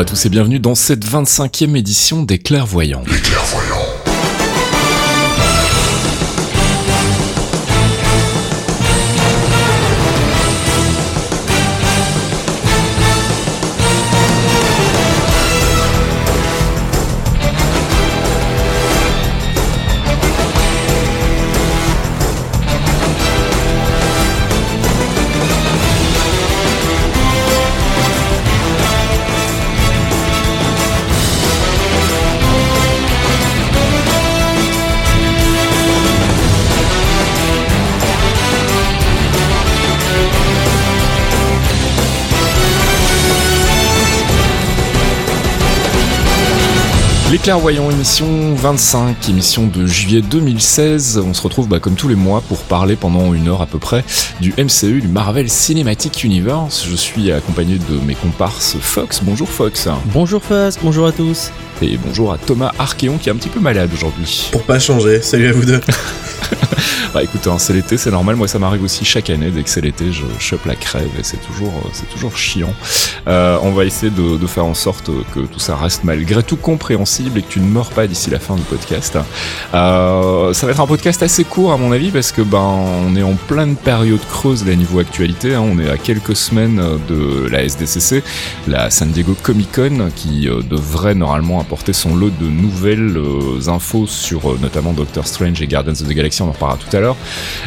Bonjour à tous et bienvenue dans cette 25e édition des Clairvoyants. Les Clairvoyants, émission 25, émission de juillet 2016. On se retrouve bah, comme tous les mois pour parler pendant une heure à peu près du MCU, du Marvel Cinematic Universe. Je suis accompagné de mes comparses Fox. Bonjour Fox. Bonjour Fox, bonjour à tous. Et bonjour à Thomas Archeon qui est un petit peu malade aujourd'hui. Pour pas changer, salut à vous deux. bah écoute, hein, c'est l'été, c'est normal. Moi, ça m'arrive aussi chaque année. Dès que c'est l'été, je chope la crève et c'est toujours, euh, c'est toujours chiant. Euh, on va essayer de, faire en sorte que tout ça reste malgré tout compréhensible et que tu ne meurs pas d'ici la fin du podcast. Euh, ça va être un podcast assez court à mon avis parce que ben on est en pleine période creuse là niveau actualité. Hein. On est à quelques semaines de la SDCC, la San Diego Comic Con, qui devrait normalement apporter son lot de nouvelles infos sur notamment Doctor Strange et Guardians of the Galaxy. On en reparlera tout à l'heure.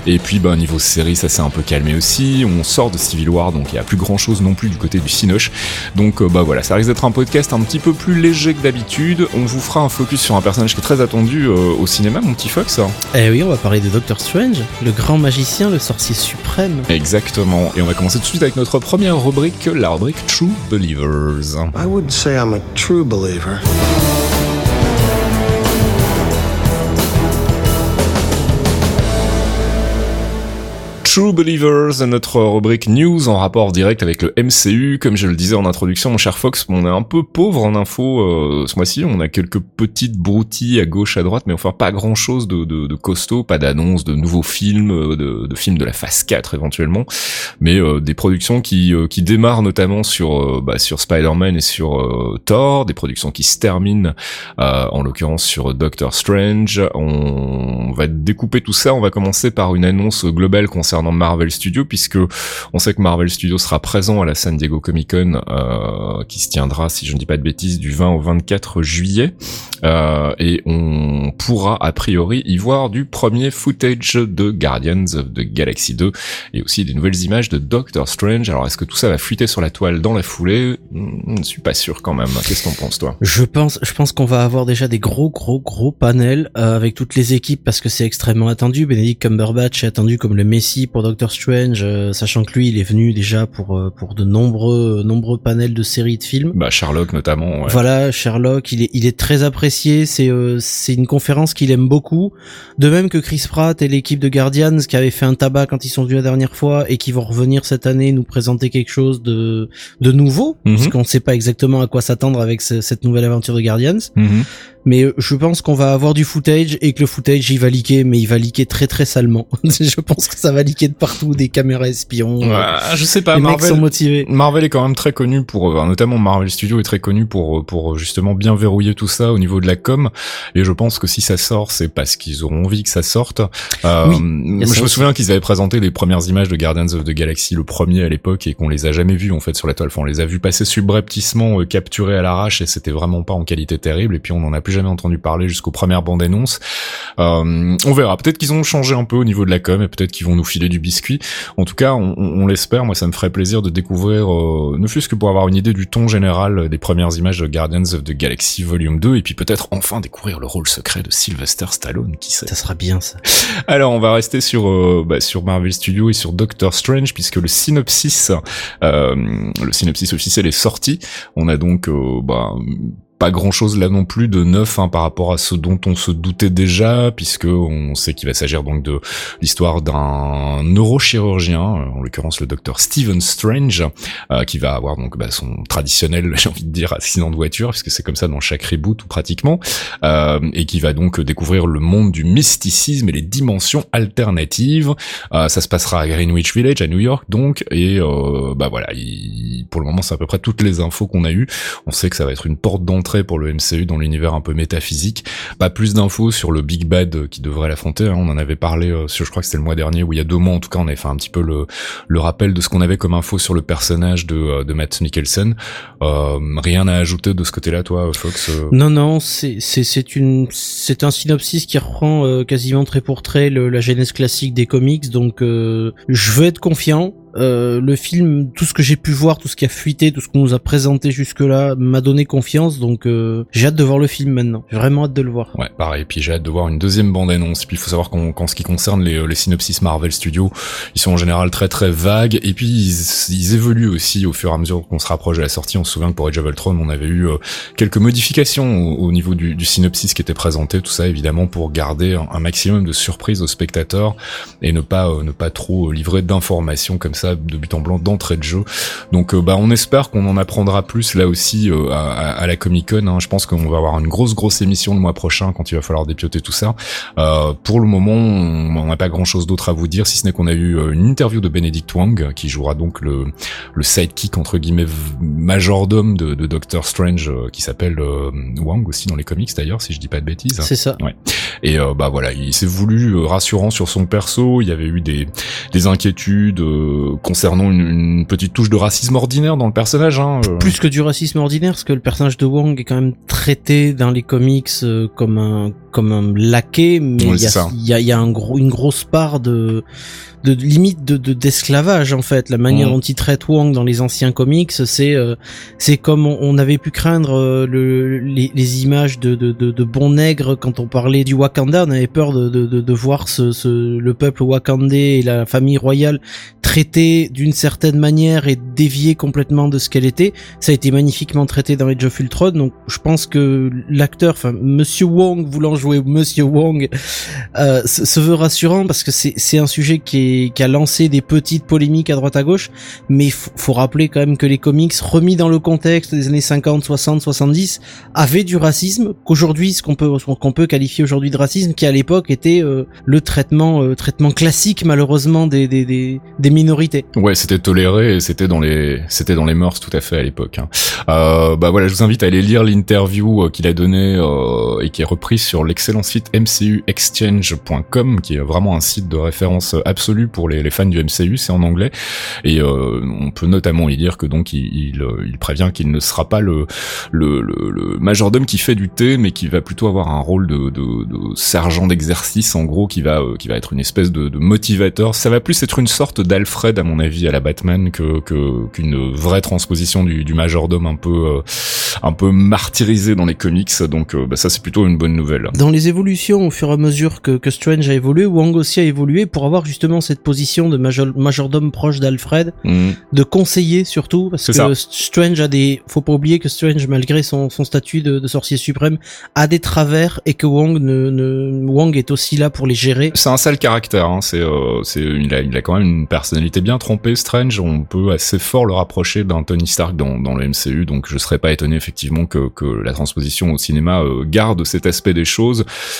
Et puis ben niveau série, ça s'est un peu calmé aussi. On sort de Civil War, donc il y a plus grand chose non plus du côté du Cinoche. Donc bah voilà, ça risque d'être un podcast un petit peu plus léger que d'habitude. On vous fera un focus sur un personnage qui est très attendu euh, au cinéma, mon petit Fox. Eh oui, on va parler de Doctor Strange, le grand magicien, le sorcier suprême. Exactement. Et on va commencer tout de suite avec notre première rubrique, la rubrique True Believers. I would say I'm a true believer. True Believers, notre rubrique news en rapport direct avec le MCU. Comme je le disais en introduction, mon cher Fox, on est un peu pauvre en info euh, ce mois-ci. On a quelques petites broutilles à gauche, à droite, mais enfin pas grand-chose de, de, costaud, pas d'annonce de nouveaux films, euh, de, films de la phase 4 éventuellement, mais euh, des productions qui, qui démarrent notamment sur, bah, sur Spider-Man et sur Thor, des productions qui se terminent en l'occurrence sur Doctor Strange. On va découper tout ça. On va commencer par une annonce globale concernant Marvel Studios puisque on sait que Marvel Studios sera présent à la San Diego Comic Con euh, qui se tiendra si je ne dis pas de bêtises du 20 au 24 juillet euh, et on pourra a priori y voir du premier footage de Guardians of the Galaxy 2 et aussi des nouvelles images de Doctor Strange. Alors est-ce que tout ça va fuiter sur la toile dans la foulée? Je ne suis pas sûr quand même. Qu'est-ce que t'en penses toi? Je pense, je pense qu'on va avoir déjà des gros gros gros panels euh, avec toutes les équipes parce que c'est extrêmement attendu. Benedict Cumberbatch est attendu comme le Messi pour Doctor Strange, euh, sachant que lui, il est venu déjà pour euh, pour de nombreux nombreux panels de séries de films. Bah Sherlock notamment. Ouais. Voilà, Sherlock, il est il est très apprécié. C'est euh, c'est une conférence qu'il aime beaucoup. De même que Chris Pratt et l'équipe de Guardians qui avait fait un tabac quand ils sont venus la dernière fois et qui vont revenir cette année nous présenter quelque chose de de nouveau, Mhm. parce qu'on ne sait pas exactement à quoi s'attendre avec ce- cette nouvelle aventure de Guardians. Mhm. Mais euh, je pense qu'on va avoir du footage et que le footage il va liquer, mais il va liquer très très salement. je pense que ça va liquer de partout, des caméras espions. Ouais, je sais pas. les mecs Marvel, sont motivés. Marvel est quand même très connu pour, euh, notamment Marvel Studios est très connu pour euh, pour justement bien verrouiller tout ça au niveau de la com. Et je pense que si ça sort, c'est parce qu'ils auront envie que ça sorte. Euh, Oui, moi, ça je me aussi. souviens qu'ils avaient présenté les premières images de Guardians of the Galaxy, le premier à l'époque, et qu'on les a jamais vus en fait sur la toile. Enfin, on les a vus passer subrepticement, euh, capturés à l'arrache, et c'était vraiment pas en qualité terrible. Et puis on n'en a plus jamais entendu parler jusqu'aux premières bandes annonces. Euh, on verra. Peut-être qu'ils ont changé un peu au niveau de la com, et peut-être qu'ils vont nous filer du biscuit. En tout cas, on, on- on l'espère. Moi, ça me ferait plaisir de découvrir, euh, ne fût-ce que pour avoir une idée du ton général des premières images de Guardians of the Galaxy Volume 2, et puis peut-être enfin découvrir le rôle secret de Sylvester Stallone, qui sait. Ça sera bien ça. Alors, on va rester sur euh, bah, sur Marvel Studios et sur Doctor Strange, puisque le synopsis, euh, le synopsis officiel est sorti. On a donc euh, bah, pas grand chose là non plus de neuf hein, par rapport à ce dont on se doutait déjà, puisque on sait qu'il va s'agir donc de l'histoire d'un neurochirurgien, en l'occurrence le docteur Stephen Strange, qui va avoir donc bah, son traditionnel, j'ai envie de dire, accident de voiture, puisque c'est comme ça dans chaque reboot ou pratiquement, et qui va donc découvrir le monde du mysticisme et les dimensions alternatives. ça se passera à Greenwich Village, à New York donc, et bah voilà, pour le moment c'est à peu près toutes les infos qu'on a eues. On sait que ça va être une porte d'entrée pour le MCU dans l'univers un peu métaphysique. Pas plus d'infos sur le Big Bad qui devrait l'affronter. Hein. On en avait parlé euh, je crois que c'était le mois dernier, ou il y a deux mois en tout cas, on avait fait un petit peu le, le rappel de ce qu'on avait comme info sur le personnage de, euh, de Matt Mikkelsen. Euh, rien à ajouter de ce côté-là, toi, Fox euh? Non, non, c'est un synopsis qui reprend quasiment trait pour trait la genèse classique des comics. Donc, je veux être confiant. Euh, le film, tout ce que j'ai pu voir, tout ce qui a fuité, tout ce qu'on nous a présenté jusque-là, m'a donné confiance. Donc euh, j'ai hâte de voir le film maintenant. J'ai vraiment hâte de le voir. Ouais, pareil. Puis j'ai hâte de voir une deuxième bande-annonce. Puis il faut savoir qu'en ce qui concerne les, les synopsis Marvel Studios, ils sont en général très très vagues. Et puis ils, évoluent aussi au fur et à mesure qu'on se rapproche de la sortie. On se souvient que pour Age of Ultron, on avait eu euh, quelques modifications au, niveau du, du, synopsis qui était présenté. Tout ça évidemment pour garder un, maximum de surprises aux spectateurs et ne pas ne pas trop livrer d'informations comme ça de but en blanc d'entrée de jeu. Donc euh, bah on espère qu'on en apprendra plus là aussi euh, à, la Comic Con. Hein. Je pense qu'on va avoir une grosse grosse émission le mois prochain quand il va falloir dépioter tout ça. Euh, pour le moment, on n'a pas grand chose d'autre à vous dire si ce n'est qu'on a eu une interview de Benedict Wong qui jouera donc le le sidekick entre guillemets majordome de, de Doctor Strange qui s'appelle Wang aussi dans les comics d'ailleurs si je dis pas de bêtises. C'est ça. Ouais. Et bah voilà, il s'est voulu rassurant sur son perso. Il y avait eu des des inquiétudes concernant une, petite touche de racisme ordinaire dans le personnage. Hein, euh. Plus que du racisme ordinaire, parce que le personnage de Wong est quand même traité dans les comics euh, comme un comme un laquais, mais il y, a, y, a, un gros, une grosse part de de limite de d'esclavage en fait la manière mmh. dont il traite Wong dans les anciens comics c'est euh, c'est comme on, avait pu craindre le, les, les, images de, de, de, de bons nègres quand on parlait du Wakanda on avait peur de, de, de voir ce, ce, le peuple wakandais et la famille royale traité d'une certaine manière et dévié complètement de ce qu'elle était. Ça a été magnifiquement traité dans Age of Ultron, donc je pense que l'acteur, enfin Monsieur Wong voulant jouer Monsieur Wong, euh, se, veut rassurant parce que c'est un sujet qui, est, qui a lancé des petites polémiques à droite à gauche, mais faut, faut rappeler quand même que les comics remis dans le contexte des années 50, 60, 70 avaient du racisme, qu'aujourd'hui ce qu'on peut qu'on peut qualifier aujourd'hui de racisme, qui à l'époque était euh, le traitement euh, traitement classique malheureusement des des, des, des minorités. Ouais, c'était toléré et c'était dans les c'était dans les mœurs tout à fait à l'époque. Hein. Euh, bah voilà, je vous invite à aller lire l'interview euh, qu'il a donné euh, et qui est reprise sur l'excellent site mcuexchange.com, qui est vraiment un site de référence absolue pour les, fans du MCU. C'est en anglais et euh, on peut notamment y dire que donc il, il, il prévient qu'il ne sera pas le, le, le, le majordome qui fait du thé, mais qui va plutôt avoir un rôle de, de, de sergent d'exercice en gros, qui va qui va être une espèce de, de motivateur. Ça va plus être une sorte d'al Alfred à mon avis à la Batman que qu'une vraie transposition du, du majordome un peu euh, un peu martyrisé dans les comics donc euh, bah, ça c'est plutôt une bonne nouvelle. Dans les évolutions au fur et à mesure que, que Strange a évolué, Wong aussi a évolué pour avoir justement cette position de majordome proche d'Alfred, mm. de conseiller surtout parce que Strange a des faut pas oublier que Strange malgré son, son statut de, de, sorcier suprême a des travers et que Wong ne, ne Wong est aussi là pour les gérer. C'est un sale caractère hein, c'est euh, il a il a quand même une personnalité bien trompée, Strange, on peut assez fort le rapprocher d'un Tony Stark dans, dans le MCU, donc je serais pas étonné effectivement que, que la transposition au cinéma euh, garde cet aspect des choses.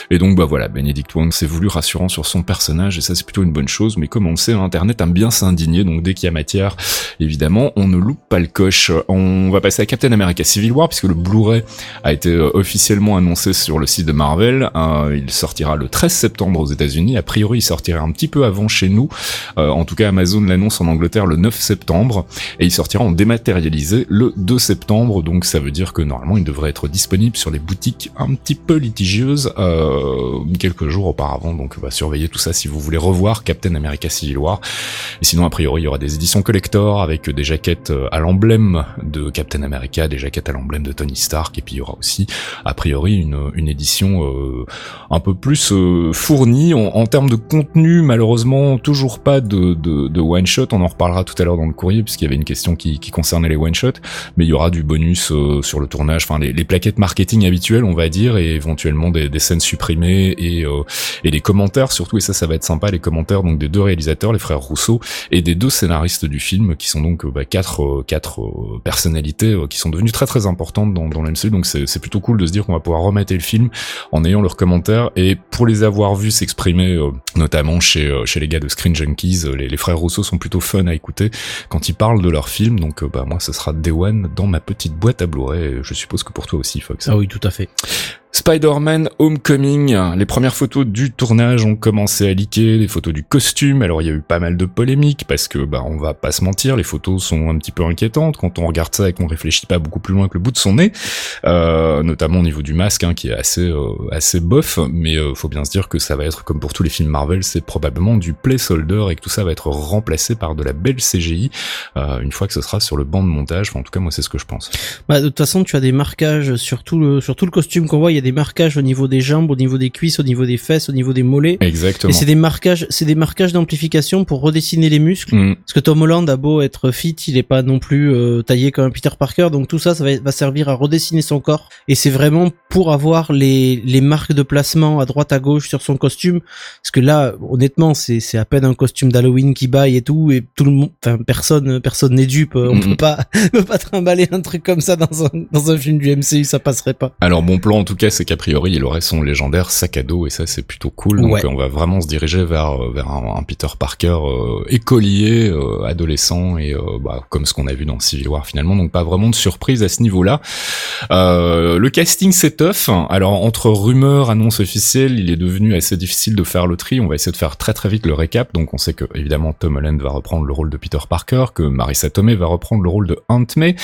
Et donc bah voilà, Benedict Wong s'est voulu rassurant sur son personnage, et ça c'est plutôt une bonne chose, mais comme on le sait, Internet aime bien s'indigner, donc dès qu'il y a matière, évidemment, on ne loupe pas le coche. On va passer à Captain America Civil War, puisque le Blu-ray a été euh, officiellement annoncé sur le site de Marvel. Euh, il sortira le 13 septembre aux États-Unis. A priori, il sortira un petit peu avant chez nous. en tout cas, Amazon l'annonce en Angleterre le 9 septembre et il sortira en dématérialisé le 2 septembre. Donc ça veut dire que normalement il devrait être disponible sur les boutiques un petit peu litigieuses euh, quelques jours auparavant. Donc on va surveiller tout ça si vous voulez revoir Captain America Civil War. Et sinon a priori il y aura des éditions collector avec des jaquettes euh, à l'emblème de Captain America, des jaquettes à l'emblème de Tony Stark et puis il y aura aussi a priori une, une édition euh, un peu plus fournie en, termes de contenu. Malheureusement toujours pas de, de, one shot. On en reparlera tout à l'heure dans le courrier puisqu'il y avait une question qui, qui concernait les one shot. Mais il y aura du bonus sur le tournage, enfin les, les, plaquettes marketing habituelles, on va dire, et éventuellement des, des scènes supprimées et et des commentaires surtout. Et ça, ça va être sympa, les commentaires donc des deux réalisateurs, les frères Rousseau, et des deux scénaristes du film qui sont donc bah, quatre quatre personnalités qui sont devenues très très importantes dans, dans l'MCU. Donc c'est plutôt cool de se dire qu'on va pouvoir remettre le film en ayant leurs commentaires et pour les avoir vus s'exprimer, euh, notamment chez euh, chez les gars de Screen Junkies, euh, les, les, frères Rousseau sont plutôt fun à écouter quand ils parlent de leur film. Donc bah moi, ce sera Day One dans ma petite boîte à Blu-ray. Je suppose que pour toi aussi, Fox. Ah oui, tout à fait. Spider-Man Homecoming, les premières photos du tournage ont commencé à liquer, les photos du costume, alors il y a eu pas mal de polémiques parce que bah on va pas se mentir, les photos sont un petit peu inquiétantes. Quand on regarde ça et qu'on réfléchit pas beaucoup plus loin que le bout de son nez, euh, notamment au niveau du masque hein, qui est assez euh, assez bof, mais euh, faut bien se dire que ça va être comme pour tous les films Marvel, c'est probablement du placeholder et que tout ça va être remplacé par de la belle CGI euh, une fois que ce sera sur le banc de montage, en tout cas moi c'est ce que je pense. Bah, de toute façon tu as des marquages sur tout le sur tout le costume qu'on voit, des marquages au niveau des jambes, au niveau des cuisses, au niveau des fesses, au niveau des mollets. Exactement. Et c'est des marquages, c'est des marquages d'amplification pour redessiner les muscles. Mm. Parce que Tom Holland a beau être fit, il est pas non plus euh, taillé comme un Peter Parker, donc tout ça, ça va, va, servir à redessiner son corps. Et c'est vraiment pour avoir les, les marques de placement à droite à gauche sur son costume. Parce que là, honnêtement, c'est, c'est à peine un costume d'Halloween qui baille et tout, et tout le monde, enfin personne, personne n'est dupe. On peut pas, peut pas trimballer un truc comme ça dans un, dans un film du MCU, ça passerait pas. Alors bon plan en tout cas, c'est qu'a priori il aurait son légendaire sac à dos et ça c'est plutôt cool. Donc on va vraiment se diriger vers euh, vers un, Peter Parker euh, écolier, euh, adolescent et bah, comme ce qu'on a vu dans Civil War finalement. Donc pas vraiment de surprise à ce niveau-là. le casting c'est tough. Alors entre rumeurs, annonces officielles, il est devenu assez difficile de faire le tri. On va essayer de faire très très vite le récap. Donc on sait que évidemment Tom Holland va reprendre le rôle de Peter Parker, que Marissa Tomei va reprendre le rôle de Aunt May,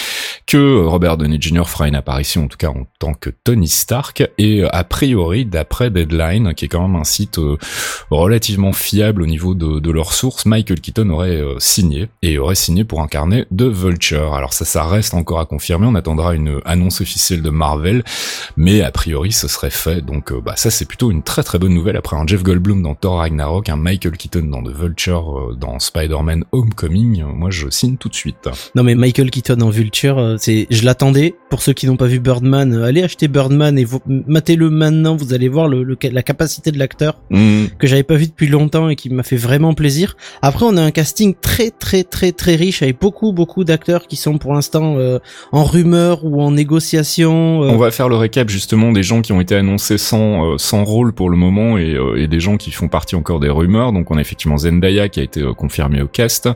que Robert Downey Jr. fera une apparition en tout cas en tant que Tony Stark et a priori, d'après Deadline, qui est quand même un site euh, relativement fiable au niveau de, leurs sources, Michael Keaton aurait euh, signé et aurait signé pour incarner The Vulture. Alors ça, ça reste encore à confirmer. On attendra une annonce officielle de Marvel, mais a priori, ce serait fait. Donc euh, bah ça, c'est plutôt une très très bonne nouvelle après un Jeff Goldblum dans Thor Ragnarok, un Michael Keaton dans The Vulture, dans Spider-Man Homecoming. Moi, je signe tout de suite. Non mais Michael Keaton en Vulture, c'est, je l'attendais. Pour ceux qui n'ont pas vu Birdman, allez acheter Birdman et vous matez le maintenant, vous allez voir le, la capacité de l'acteur mm. que j'avais pas vu depuis longtemps et qui m'a fait vraiment plaisir. Après, on a un casting très très très très riche avec beaucoup beaucoup d'acteurs qui sont pour l'instant euh, en rumeur ou en négociation. Euh. On va faire le récap justement des gens qui ont été annoncés sans euh, sans rôle pour le moment et, et, des gens qui font partie encore des rumeurs. Donc on a effectivement Zendaya qui a été confirmé au cast.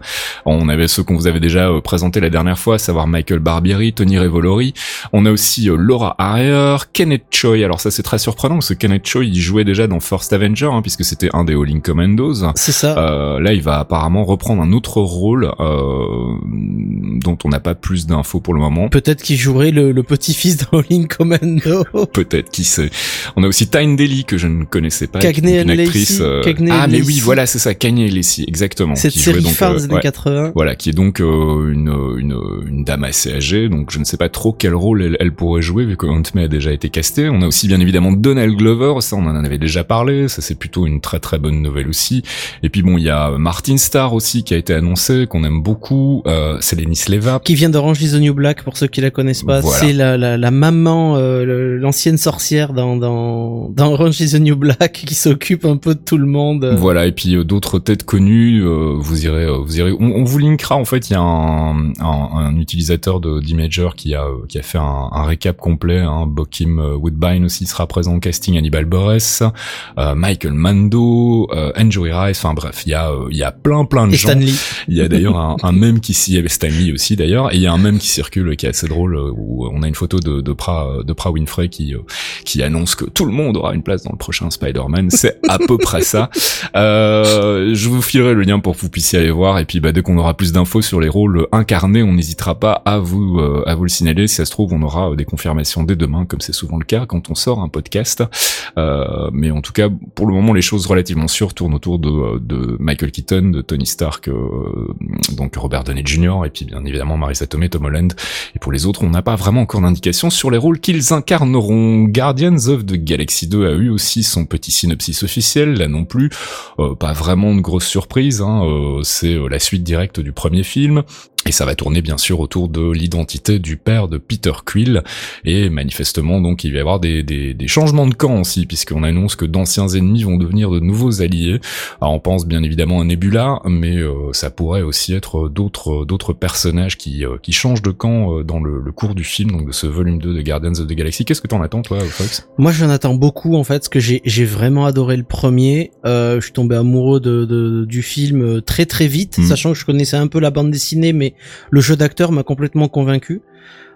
On avait ceux qu'on vous avait déjà présenté la dernière fois, à savoir Michael Barbieri, Tony Revolori. On a aussi Laura Harrier, Kenneth Choi. Alors ça c'est très surprenant parce que Kenneth Choi il jouait déjà dans First Avenger hein, puisque c'était un des All Commandos. C'est ça. Euh, là il va apparemment reprendre un autre rôle euh, dont on n'a pas plus d'infos pour le moment. Peut-être qu'il jouerait le, petit-fils d'un All Commando. Peut-être qui sait. On a aussi Tyne Daly que je ne connaissais pas, Cagney une actrice. Euh, ah mais oui voilà c'est ça Cagney Lacey exactement. Cette série phare des années 80. Voilà qui est donc une, une, une dame assez âgée donc je ne sais pas trop quel rôle elle, elle pourrait jouer vu que Aunt May a déjà été On a aussi bien évidemment Donald Glover, ça on en avait déjà parlé, ça c'est plutôt une très très bonne nouvelle aussi. Et puis bon, il y a Martin Starr aussi qui a été annoncé, qu'on aime beaucoup, euh, c'est Lenny Sleva. Qui vient d'Orange is the New Black pour ceux qui la connaissent pas, c'est la, la, la, maman, euh, l'ancienne sorcière dans, dans, dans Orange is the New Black qui s'occupe un peu de tout le monde. Voilà, et puis euh, d'autres têtes connues, euh, vous irez, euh, vous irez, on, vous linkera. En fait, il y a un, un, un utilisateur de d'Imager qui a, qui a fait un, un récap complet, hein, Bokim Woodbine aussi sera présent au casting, Hannibal Buress, euh, Michael Mando, euh, Andrew Rice, enfin bref, il y a euh, il y a plein plein de et gens. Stanley. Il y a d'ailleurs un, un même qui s'y avait Stanley aussi d'ailleurs, et il y a un même qui circule qui est assez drôle où on a une photo de de Pra de Pra Winfrey qui qui annonce que tout le monde aura une place dans le prochain Spider-Man. C'est à peu près ça. je vous filerai le lien pour que vous puissiez aller voir et puis bah, dès qu'on aura plus d'infos sur les rôles incarnés, on n'hésitera pas à vous à vous le signaler. Si ça se trouve, on aura des confirmations dès demain, comme c'est souvent le cas dire quand on sort un podcast. Euh, mais en tout cas, pour le moment, les choses relativement sûres tournent autour de, Michael Keaton, de Tony Stark, donc Robert Downey Jr. et puis bien évidemment Marisa Tomei, Tom Holland. Et pour les autres, on n'a pas vraiment encore d'indications sur les rôles qu'ils incarneront. Guardians of the Galaxy 2 a eu aussi son petit synopsis officiel, là non plus, pas vraiment de grosse surprise. Hein, c'est la suite directe du premier film. Et ça va tourner bien sûr autour de l'identité du père de Peter Quill. Et manifestement donc il va y avoir des, des, des changements de camp aussi, puisqu'on annonce que d'anciens ennemis vont devenir de nouveaux alliés. Alors on pense bien évidemment à Nebula, mais euh, ça pourrait aussi être d'autres d'autres personnages qui, euh, qui changent de camp euh, dans le, le, cours du film, donc de ce volume 2 de Guardians of the Galaxy. Qu'est-ce que t'en attends toi, Fox? Moi j'en attends beaucoup en fait, parce que j'ai vraiment adoré le premier. je suis tombé amoureux de, de, du film très très vite, mm. sachant que je connaissais un peu la bande dessinée, mais le jeu d'acteur m'a complètement convaincu.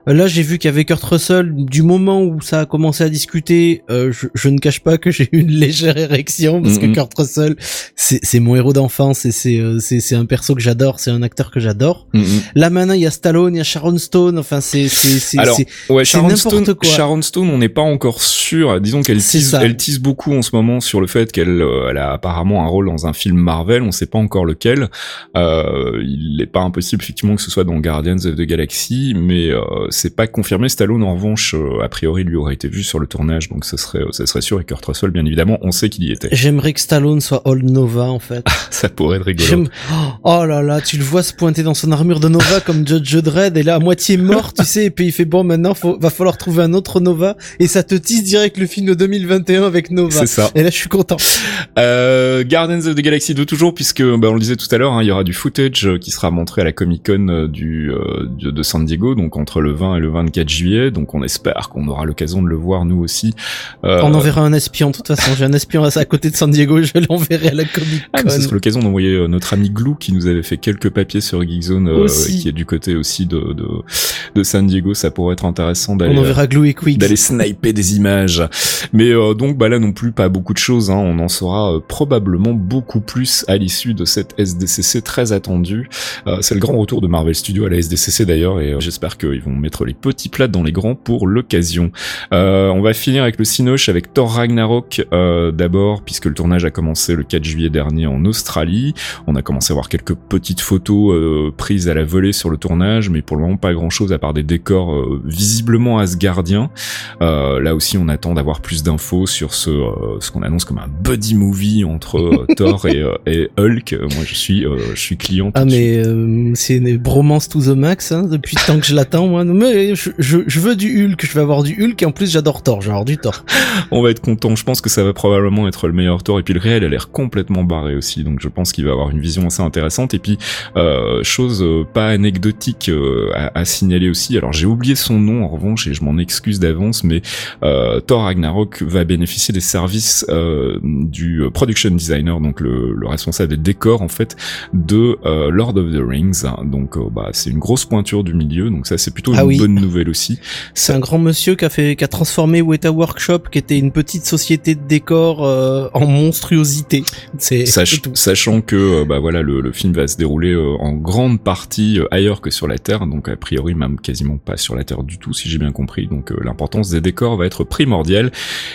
Là, j'ai vu qu'avec Kurt Russell, du moment où ça a commencé à discuter, euh, je, ne cache pas que j'ai eu une légère érection parce que Kurt Russell, c'est mon héros d'enfance et euh, c'est c'est un perso que j'adore, c'est un acteur que j'adore. Là maintenant, il y a Stallone, il y a Sharon Stone, enfin c'est c'est c'est ouais, Sharon Stone, quoi. Sharon Stone, on n'est pas encore sûr. Disons qu'elle tease, elle tease beaucoup en ce moment sur le fait qu'elle euh, elle a apparemment un rôle dans un film Marvel, on sait pas encore lequel. Euh, il n'est pas impossible effectivement que ce soit dans Guardians of the Galaxy, mais c'est pas confirmé. Stallone, en revanche, euh, a priori, lui aurait été vu sur le tournage, donc ce serait, ça serait sûr. Et Kurt Russell, bien évidemment, on sait qu'il y était. J'aimerais que Stallone soit Old Nova, en fait. ça pourrait être rigolo. Oh là là, tu le vois se pointer dans son armure de Nova comme Judge Dredd, et là, à moitié mort, tu sais, et puis il fait bon, maintenant, faut, va falloir trouver un autre Nova, et ça te tisse direct le film de 2021 avec Nova. C'est ça. Et là, je suis content. Euh, Guardians of the Galaxy 2 toujours, puisque, bah, on le disait tout à l'heure, hein, il y aura du footage euh, qui sera montré à la Comic Con euh, du, de San Diego, donc entre le 20 et le 24 juillet, donc on espère qu'on aura l'occasion de le voir nous aussi. Euh... On enverra un espion, de toute façon, j'ai un espion à côté de San Diego, je l'enverrai à la Comic Con. Ah, ce sera l'occasion d'envoyer euh, notre ami Glou qui nous avait fait quelques papiers sur Geekzone, euh, qui est du côté aussi de, de, de, San Diego, ça pourrait être intéressant d'aller. On enverra Glou et Quick. D'aller sniper des images. Mais euh, donc bah là non plus pas beaucoup de choses, hein. on en saura probablement beaucoup plus à l'issue de cette SDCC très attendue. c'est le grand retour de Marvel Studios à la SDCC d'ailleurs et j'espère qu'ils vont mettre les petits plats dans les grands pour l'occasion. Euh, on va finir avec le Cinoche avec Thor Ragnarok euh, d'abord puisque le tournage a commencé le 4 juillet dernier en Australie. On a commencé à voir quelques petites photos euh, prises à la volée sur le tournage, mais pour le moment pas grand chose à part des décors visiblement asgardiens. là aussi on attend d'avoir plus d'infos sur ce, ce qu'on annonce comme un buddy movie entre Thor et, et, Hulk. Moi je suis je suis client. Ah mais c'est une bromance to the max hein, depuis tant que je l'attends moi. Mais je, je, je veux du Hulk, je vais avoir du Hulk et en plus j'adore Thor, genre du Thor. On va être content, je pense que ça va probablement être le meilleur Thor et puis le réel a l'air complètement barré aussi, donc je pense qu'il va avoir une vision assez intéressante. Et puis euh, chose euh, pas anecdotique euh, à, signaler aussi, alors j'ai oublié son nom en revanche et je m'en excuse d'avance, mais euh, Thor Ragnarok va bénéficier des services du production designer, donc le, le, responsable des décors en fait de Lord of the Rings, donc bah c'est une grosse pointure du milieu, donc ça c'est plutôt ah une bonne nouvelle aussi. C'est un grand monsieur qui a fait, qui a transformé Weta Workshop, qui était une petite société de décor euh, en monstruosité. C'est sachant que euh, bah voilà le, le, film va se dérouler euh, en grande partie ailleurs que sur la Terre, donc a priori même quasiment pas sur la Terre du tout si j'ai bien compris. Donc l'importance des décors va être primordiale.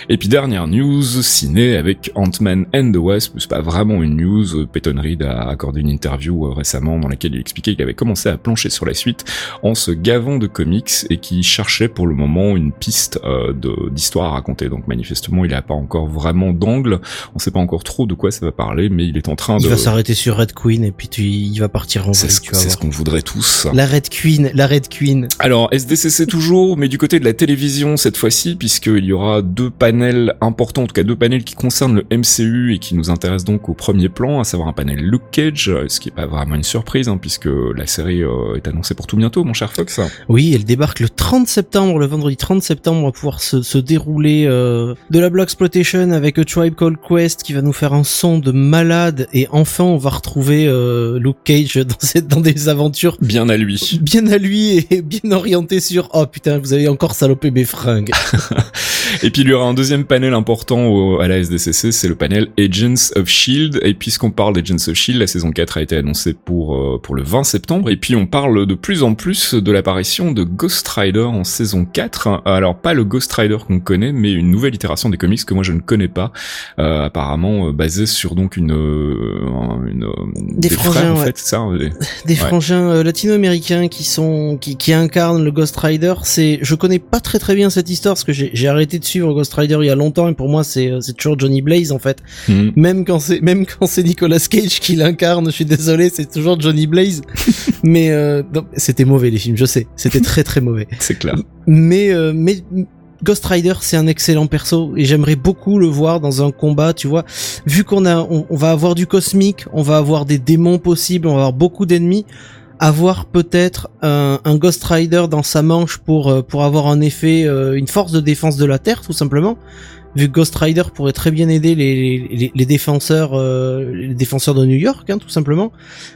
Et puis dernière news ciné avec Ant-Man and the Wasp, c'est pas vraiment une news. Peyton Reed a accordé une interview récemment dans laquelle il expliquait qu'il avait commencé à plancher sur la suite en se gavant de comics et qui cherchait pour le moment une piste euh, d'histoire à raconter. Donc manifestement, il n'a pas encore vraiment d'angle. On sait pas encore trop de quoi ça va parler, mais il est en train de. Il va s'arrêter sur Red Queen et puis tu, il va partir en C'est ce, ce qu'on voudrait tous. La Red Queen, la Red Queen. Alors SDCC toujours, mais du côté de la télévision cette fois-ci, puisqu'il y aura deux panels importants, en tout cas deux panels qui concernent le MCU et qui nous intéressent donc au premier plan, à savoir un panel Luke Cage, ce qui est pas vraiment une surprise, hein, puisque la série euh, est annoncée pour tout bientôt, mon cher Fox. Oui, elle débarque le 30 septembre, le vendredi 30 septembre, va pouvoir se, se dérouler euh, de la Black Exploitation avec A Tribe Called Quest qui va nous faire un son de malade. Et enfin on va retrouver euh, Luke Cage dans, cette, dans des aventures bien à lui, bien à lui et bien orienté sur oh putain vous avez encore salopé mes fringues. et puis il y aura un deuxième panel important au, à la SDCC, c'est le panel Agents of Shield et puisqu'on parle d'Agents of Shield, la saison 4 a été annoncée pour euh, pour le 20 septembre. Et puis on parle de plus en plus de l'apparition de de Ghost Rider en saison 4. Alors pas le Ghost Rider qu'on connaît, mais une nouvelle itération des comics que moi je ne connais pas, euh, apparemment basée sur donc une, une des, frangins, en fait, ça, des, frangins latino-américains qui sont qui, qui incarnent le Ghost Rider. C'est, je connais pas très très bien cette histoire parce que j'ai arrêté de suivre Ghost Rider il y a longtemps et pour moi c'est c'est toujours Johnny Blaze en fait. Hmm. Même quand c'est même quand c'est Nicolas Cage qui l'incarne, je suis désolé, c'est toujours Johnny Blaze. mais euh, c'était mauvais les films, je sais, c'était très très mauvais. c'est clair. Mais euh, mais Ghost Rider, c'est un excellent perso et j'aimerais beaucoup le voir dans un combat, tu vois. Vu qu'on a, on, va avoir du cosmique, on va avoir des démons possibles, on va avoir beaucoup d'ennemis. Avoir peut-être un, un, Ghost Rider dans sa manche pour euh, pour avoir en effet une force de défense de la Terre, tout simplement vu que Ghost Rider pourrait très bien aider les, les, défenseurs euh, les défenseurs de New York hein, tout simplement.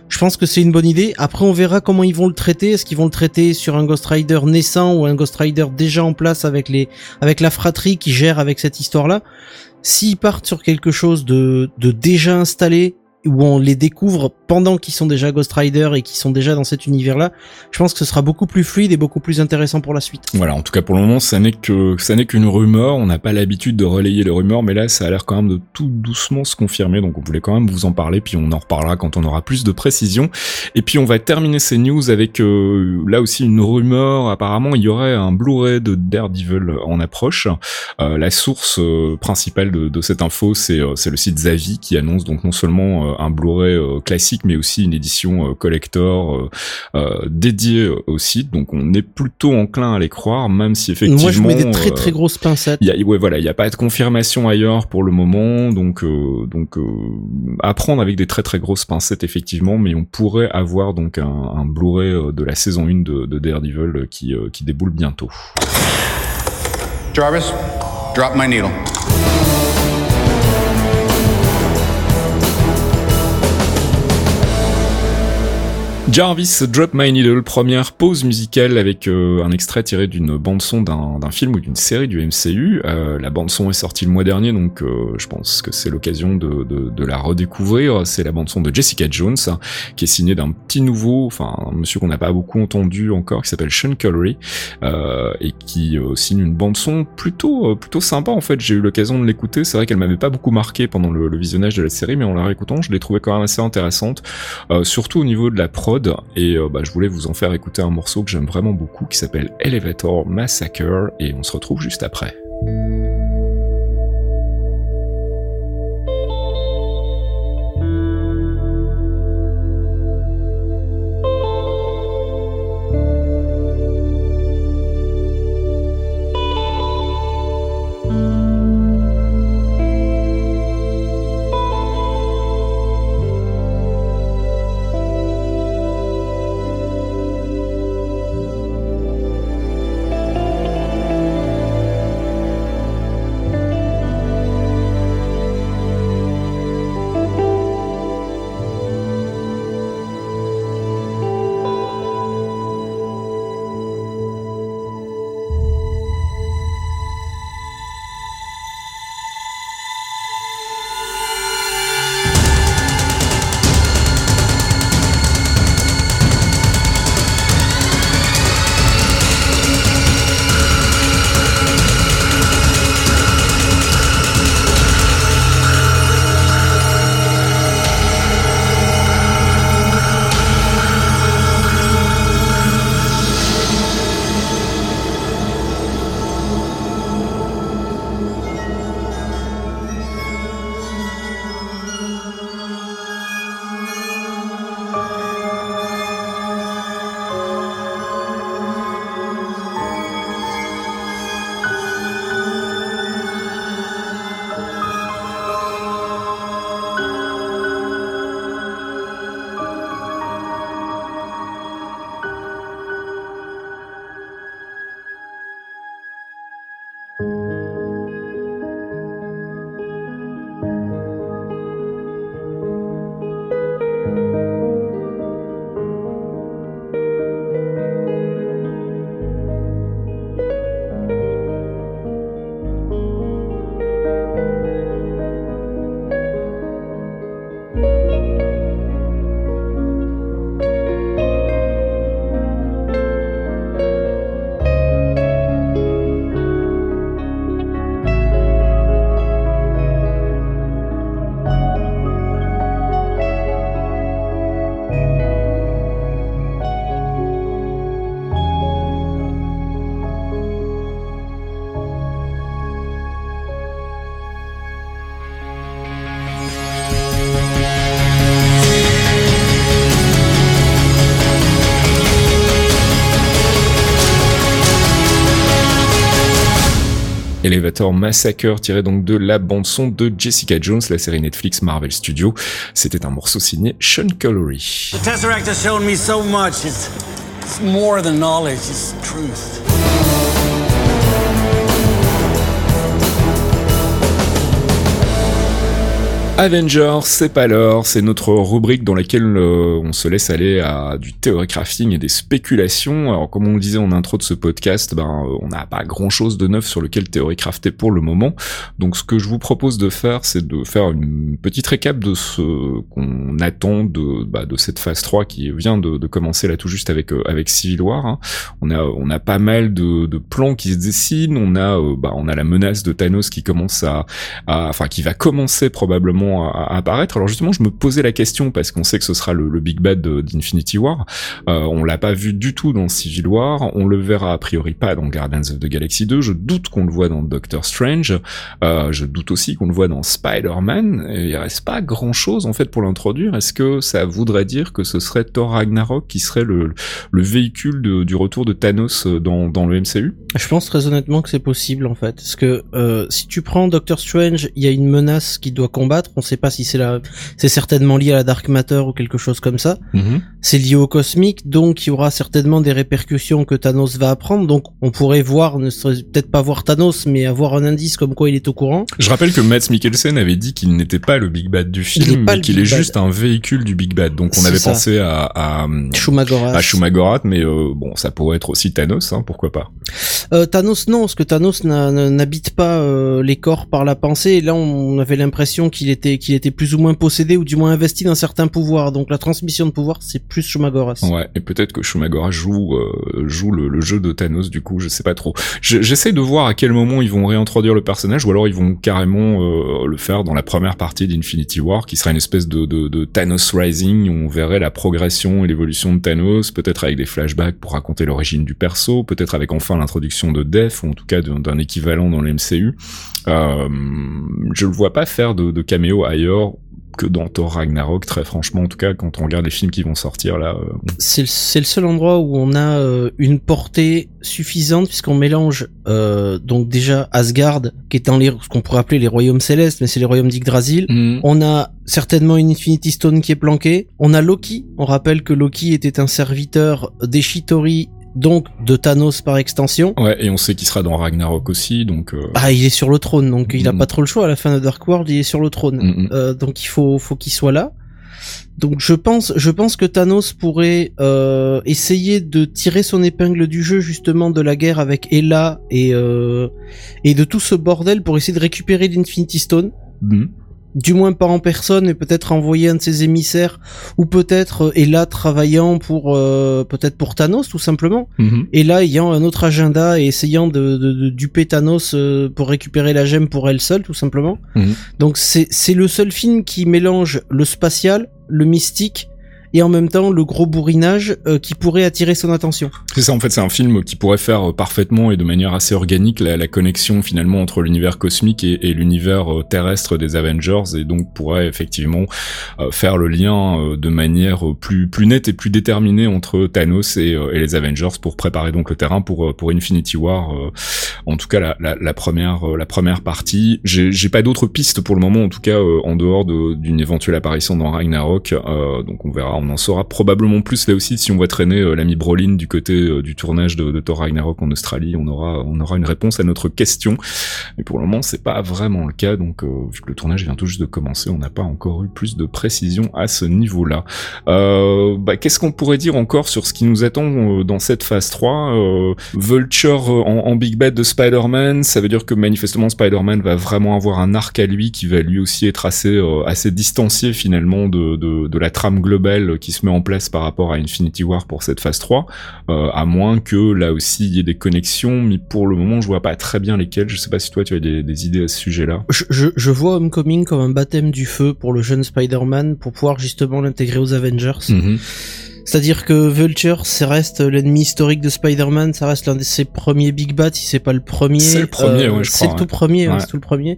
Je pense que c'est une bonne idée. Après on verra comment ils vont le traiter. Est-ce qu'ils vont le traiter sur un Ghost Rider naissant ou un Ghost Rider déjà en place avec les avec la fratrie qui gère avec cette histoire là s'ils partent sur quelque chose de, de déjà installé où on les découvre pendant qu'ils sont déjà Ghost Rider et qui sont déjà dans cet univers-là, je pense que ce sera beaucoup plus fluide et beaucoup plus intéressant pour la suite. Voilà, en tout cas pour le moment, ça n'est que ça n'est qu'une rumeur. On n'a pas l'habitude de relayer les rumeurs, mais là, ça a l'air quand même de tout doucement se confirmer. Donc on voulait quand même vous en parler, puis on en reparlera quand on aura plus de précision. Et puis on va terminer ces news avec euh, là aussi une rumeur. Apparemment, il y aurait un Blu-ray de Daredevil en approche. Euh, la source euh, principale de, de, cette info, c'est c'est le site Zavi qui annonce donc non seulement un Blu-ray classique mais aussi une édition euh, collector euh, euh, dédiée au site. Donc on est plutôt enclin à les croire, même si effectivement. Moi je mets des très très grosses pincettes. Y a, ouais voilà, il n'y a pas de confirmation ailleurs pour le moment, donc donc à prendre avec des très très grosses pincettes effectivement, mais on pourrait avoir donc un, un Blu-ray de la saison 1 de, de Daredevil qui qui déboule bientôt. Jarvis, drop my needle. Jarvis Drop My Needle, première pause musicale avec euh, un extrait tiré d'une bande son d'un film ou d'une série du MCU. Euh, la bande son est sortie le mois dernier, donc euh, je pense que c'est l'occasion de, la redécouvrir. C'est la bande son de Jessica Jones, qui est signée d'un petit nouveau, enfin un monsieur qu'on n'a pas beaucoup entendu encore, qui s'appelle Sean Connery, et qui signe une bande son plutôt plutôt sympa. En fait, j'ai eu l'occasion de l'écouter. C'est vrai qu'elle m'avait pas beaucoup marqué pendant le, le, visionnage de la série, mais en la réécoutant, je l'ai trouvé quand même assez intéressante, surtout au niveau de la prod et euh, bah, je voulais vous en faire écouter un morceau que j'aime vraiment beaucoup qui s'appelle Elevator Massacre et on se retrouve juste après. Massacre tiré donc de la bande son de Jessica Jones, la série Netflix Marvel Studios. C'était un morceau signé Sean Connery. Tesseract has shown me so much. It's more than knowledge, it's truth. Avengers, c'est pas l'heure, c'est notre rubrique dans laquelle euh, on se laisse aller à du théorie crafting et des spéculations. Alors comme on le disait en intro de ce podcast, ben euh, on n'a pas grand chose de neuf sur lequel théorie crafter pour le moment. Donc ce que je vous propose de faire, c'est de faire une petite récap de ce qu'on attend de, bah, de cette phase 3 qui vient de, commencer là tout juste avec euh, avec Civil War. Hein. On a on a pas mal de, de, plans qui se dessinent. On a bah, on a la menace de Thanos qui commence à enfin qui va commencer probablement à, apparaître. Alors justement, je me posais la question parce qu'on sait que ce sera le, big bad d'Infinity War. Euh, on l'a pas vu du tout dans Civil War. On le verra a priori pas dans Guardians of the Galaxy 2. Je doute qu'on le voit dans Doctor Strange. Euh, je doute aussi qu'on le voit dans Spider-Man. Il reste pas grand chose en fait pour l'introduire. Est-ce que ça voudrait dire que ce serait Thor Ragnarok qui serait le, le véhicule de, du retour de Thanos dans, dans le MCU Je pense très honnêtement que c'est possible en fait. Parce que euh, si tu prends Doctor Strange, il y a une menace qui doit combattre. On sait pas si c'est la, c'est certainement lié à la dark matter ou quelque chose comme ça. Mhm. C'est lié au cosmique, donc il y aura certainement des répercussions que Thanos va apprendre. Donc on pourrait voir, ne serait peut-être pas voir Thanos, mais avoir un indice comme quoi il est au courant. Je rappelle que Matt Mikkelsen avait dit qu'il n'était pas le Big Bad du film, mais qu'il est juste un véhicule du Big Bad. Donc on avait pensé à, à Shumagorath. à Shumagorath, mais euh, bon, ça pourrait être aussi Thanos, hein, pourquoi pas. Euh, Thanos non, parce que Thanos n'habite pas euh, les corps par la pensée. Et là, on avait l'impression qu'il était qu'il était plus ou moins possédé ou du moins investi d'un certain pouvoir. Donc la transmission de pouvoir, c'est plus Shumagoras. Ouais, et peut-être que Shumagoras joue euh, le, jeu de Thanos du coup, je sais pas trop. J'essaie de voir à quel moment ils vont réintroduire le personnage ou alors ils vont carrément euh, le faire dans la première partie d'Infinity War, qui sera une espèce de, Thanos Rising où on verrait la progression et l'évolution de Thanos, peut-être avec des flashbacks pour raconter l'origine du perso, peut-être avec enfin l'introduction de Def ou en tout cas d'un équivalent dans le MCU. Euh, je le vois pas faire de, de ailleurs que dans Thor Ragnarok, très franchement, en tout cas, quand on regarde les films qui vont sortir là. Euh, c'est le, seul endroit où on a euh, une portée suffisante puisqu'on mélange euh, donc déjà Asgard, qui est dans les, ce qu'on pourrait appeler les royaumes célestes, mais c'est les royaumes d'Yggdrasil. Mhm. On a certainement une Infinity Stone qui est planquée. On a Loki. On rappelle que Loki était un serviteur d'Eshitori donc de Thanos par extension. Ouais, et on sait qu'il sera dans Ragnarok aussi, donc. Euh... Ah, il est sur le trône, donc il a mm. pas trop le choix à la fin de Dark World, il est sur le trône, mm, mm. euh, donc il faut faut qu'il soit là. Donc je pense, je pense que Thanos pourrait euh, essayer de tirer son épingle du jeu justement de la guerre avec Ella et euh, et de tout ce bordel pour essayer de récupérer l'Infinity Stone du moins pas en personne, mais peut-être envoyer un de ses émissaires, ou peut-être et euh, là travaillant pour euh, peut-être pour Thanos tout simplement. Mhm. Et là ayant un autre agenda et essayant de, de, duper Thanos euh, pour récupérer la gemme pour elle seule tout simplement. Mhm. Donc c'est c'est le seul film qui mélange le spatial, le mystique et en même temps le gros bourrinage euh, qui pourrait attirer son attention. C'est ça en fait, c'est un film qui pourrait faire euh, parfaitement et de manière assez organique la, la connexion finalement entre l'univers cosmique et, et l'univers euh, terrestre des Avengers et donc pourrait effectivement faire le lien de manière plus plus nette et plus déterminée entre Thanos et, et, les Avengers pour préparer donc le terrain pour pour Infinity War. en tout cas la, la, la première la première partie. J'ai pas d'autres pistes pour le moment en tout cas en dehors d'une éventuelle apparition dans Ragnarok. donc on verra on en saura probablement plus là aussi si on voit traîner euh, l'ami Brolin du côté euh, du tournage de, Thor Ragnarok en Australie. On aura, on aura une réponse à notre question. Mais pour le moment, c'est pas vraiment le cas. Donc, euh, vu que le tournage vient tout juste de commencer, on n'a pas encore eu plus de précision à ce niveau-là. Bah, qu'est-ce qu'on pourrait dire encore sur ce qui nous attend dans cette phase 3 Vulture en, Big Bad de Spider-Man, ça veut dire que manifestement Spider-Man va vraiment avoir un arc à lui qui va lui aussi être assez, assez distancié finalement de, de la trame globale qui se met en place par rapport à Infinity War pour cette phase 3, euh, à moins que là aussi il y ait des connexions, mais pour le moment je vois pas très bien lesquelles. Je sais pas si toi tu as des, idées à ce sujet-là. Je, je, je, vois Homecoming comme un baptême du feu pour le jeune Spider-Man pour pouvoir justement l'intégrer aux Avengers. Mm-hmm. C'est-à-dire que Vulture, ça reste l'ennemi historique de Spider-Man, ça reste l'un de ses premiers Big Bad, si c'est pas le premier. C'est le premier, ouais, je crois. C'est le tout premier, c'est tout le premier.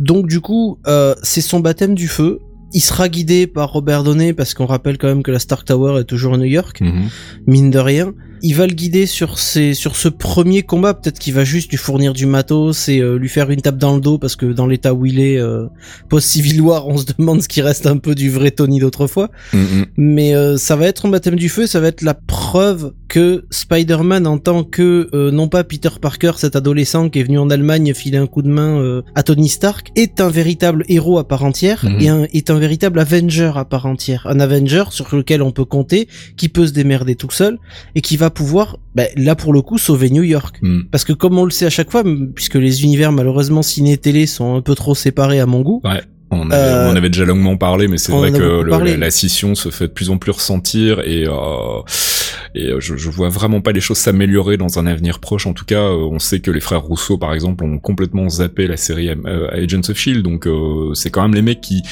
Donc du coup, euh, c'est son baptême du feu il sera guidé par Robert Downey parce qu'on rappelle quand même que la Stark Tower est toujours à New York, Mhm. mine de rien. Il va le guider sur ses, sur ce premier combat. Peut-être qu'il va juste lui fournir du matos et euh, lui faire une tape dans le dos parce que dans l'état où il est, euh, post-Civil War, on se demande ce qui reste un peu du vrai Tony d'autrefois. Mhm. Mais euh, ça va être un baptême du feu, ça va être la preuve que Spider-Man en tant que euh, non pas Peter Parker, cet adolescent qui est venu en Allemagne filer un coup de main euh, à Tony Stark, est un véritable héros à part entière Mhm. et un, est un véritable Avenger à part entière. Un Avenger sur lequel on peut compter, qui peut se démerder tout seul et qui va pouvoir, ben, là pour le coup, sauver New York. Mhm. Parce que comme on le sait à chaque fois, puisque les univers malheureusement ciné-télé sont un peu trop séparés à mon goût, On, avait, Euh, on en avait déjà longuement parlé, mais c'est vrai que le- la, la scission se fait de plus en plus ressentir et, euh, et euh, je, je vois vraiment pas les choses s'améliorer dans un avenir proche. En tout cas, euh, on sait que les frères Rousseau, par exemple, ont complètement zappé la série euh, Agents of Shield, donc euh, c'est quand même les mecs qui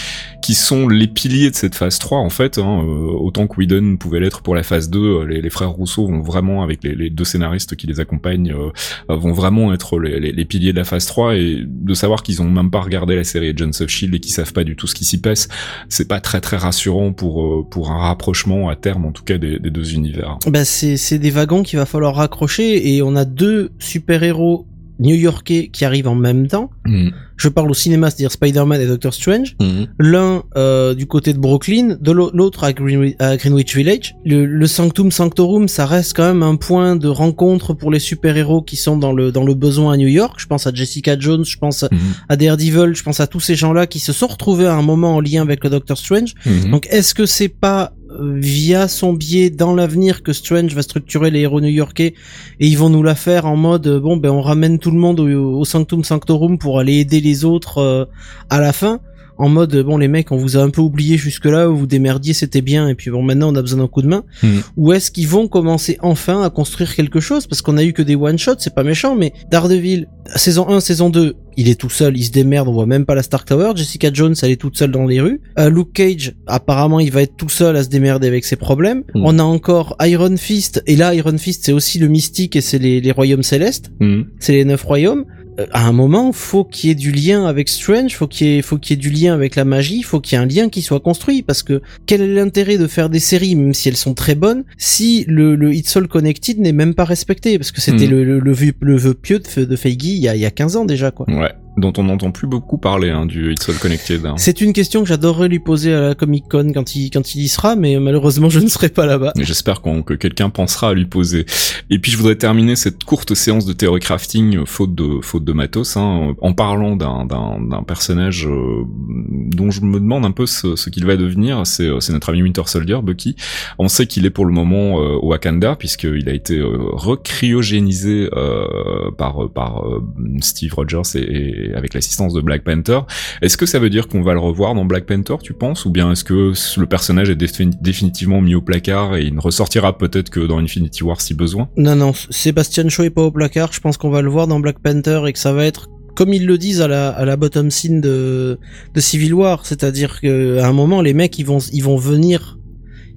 qui sont les piliers de cette phase 3 en fait. Hein, autant que Whedon pouvait l'être pour la phase 2, euh, les, les frères Rousseau vont vraiment avec les, les deux scénaristes qui les accompagnent euh, vont vraiment être les, les, piliers de la phase 3 et de savoir qu'ils ont même pas regardé la série Agents of Shield et qu'ils savent pas du tout ce qui s'y passe, c'est pas très très rassurant pour pour un rapprochement à terme en tout cas des, des deux univers. Bah c'est c'est des wagons qu'il va falloir raccrocher et on a deux super-héros new-yorkais qui arrivent en même temps. Mhm. Je parle au cinéma, c'est-à-dire Spider-Man et Doctor Strange. Mhm. L'un euh, du côté de Brooklyn, de l'au- l'autre à, Greenwi- à Greenwich Village. Le, le Sanctum Sanctorum, ça reste quand même un point de rencontre pour les super-héros qui sont dans le dans le besoin à New York. Je pense à Jessica Jones, je pense à, à Daredevil, je pense à tous ces gens-là qui se sont retrouvés à un moment en lien avec le Doctor Strange. Donc est-ce que c'est pas via son biais dans l'avenir que Strange va structurer les héros new-yorkais et ils vont nous la faire en mode euh, bon ben on ramène tout le monde au, Sanctum Sanctorum pour aller aider les autres euh, à la fin en mode bon les mecs on vous a un peu oublié jusque là vous démerdiez c'était bien et puis bon maintenant on a besoin d'un coup de main Mhm. ou est-ce qu'ils vont commencer enfin à construire quelque chose? Parce qu'on a eu que des one shots c'est pas méchant mais Daredevil saison 1 saison 2 il est tout seul, il se démerde, on voit même pas la Stark Tower. Jessica Jones, elle est toute seule dans les rues. Euh, Luke Cage, apparemment, il va être tout seul à se démerder avec ses problèmes. Mm. On a encore Iron Fist, et là, Iron Fist, c'est aussi le mystique et c'est les, les royaumes célestes, Mhm. c'est les neuf royaumes. À un moment, faut qu'il y ait du lien avec Strange, faut qu'il y ait, faut qu'il y ait du lien avec la magie, faut qu'il y ait un lien qui soit construit, parce que quel est l'intérêt de faire des séries, même si elles sont très bonnes, si le, le It's All Connected n'est même pas respecté, parce que c'était Mm. le, le, le, vœu- le vœu pieux de, de Feige il y a, il y a 15 ans déjà, quoi. Ouais, dont on n'entend plus beaucoup parler hein, du It's All Connected. hein. C'est une question que j'adorerais lui poser à la Comic Con quand il, quand il y sera, mais malheureusement je ne serai pas là-bas. J'espère qu'on- que quelqu'un pensera à lui poser. Et puis je voudrais terminer cette courte séance de théorie crafting euh, faute de faute de matos, hein, en parlant d'un personnage euh, dont je me demande un peu ce, ce qu'il va devenir. C'est euh, c'est notre ami Winter Soldier, Bucky. On sait qu'il est pour le moment euh, au Wakanda puisqu'il a été euh, recryogénisé euh, par par euh, Steve Rogers et, et avec l'assistance de Black Panther. Est-ce que ça veut dire qu'on va le revoir dans Black Panther, tu penses, ou bien est-ce que le personnage est défini- définitivement mis au placard et il ne ressortira peut-être que dans Infinity War si besoin? Non, non, Sébastien Shaw est pas au placard, je pense qu'on va le voir dans Black Panther et que ça va être comme ils le disent à la, à la bottom scene de, de Civil War, c'est-à-dire que à un moment les mecs ils vont, ils vont venir,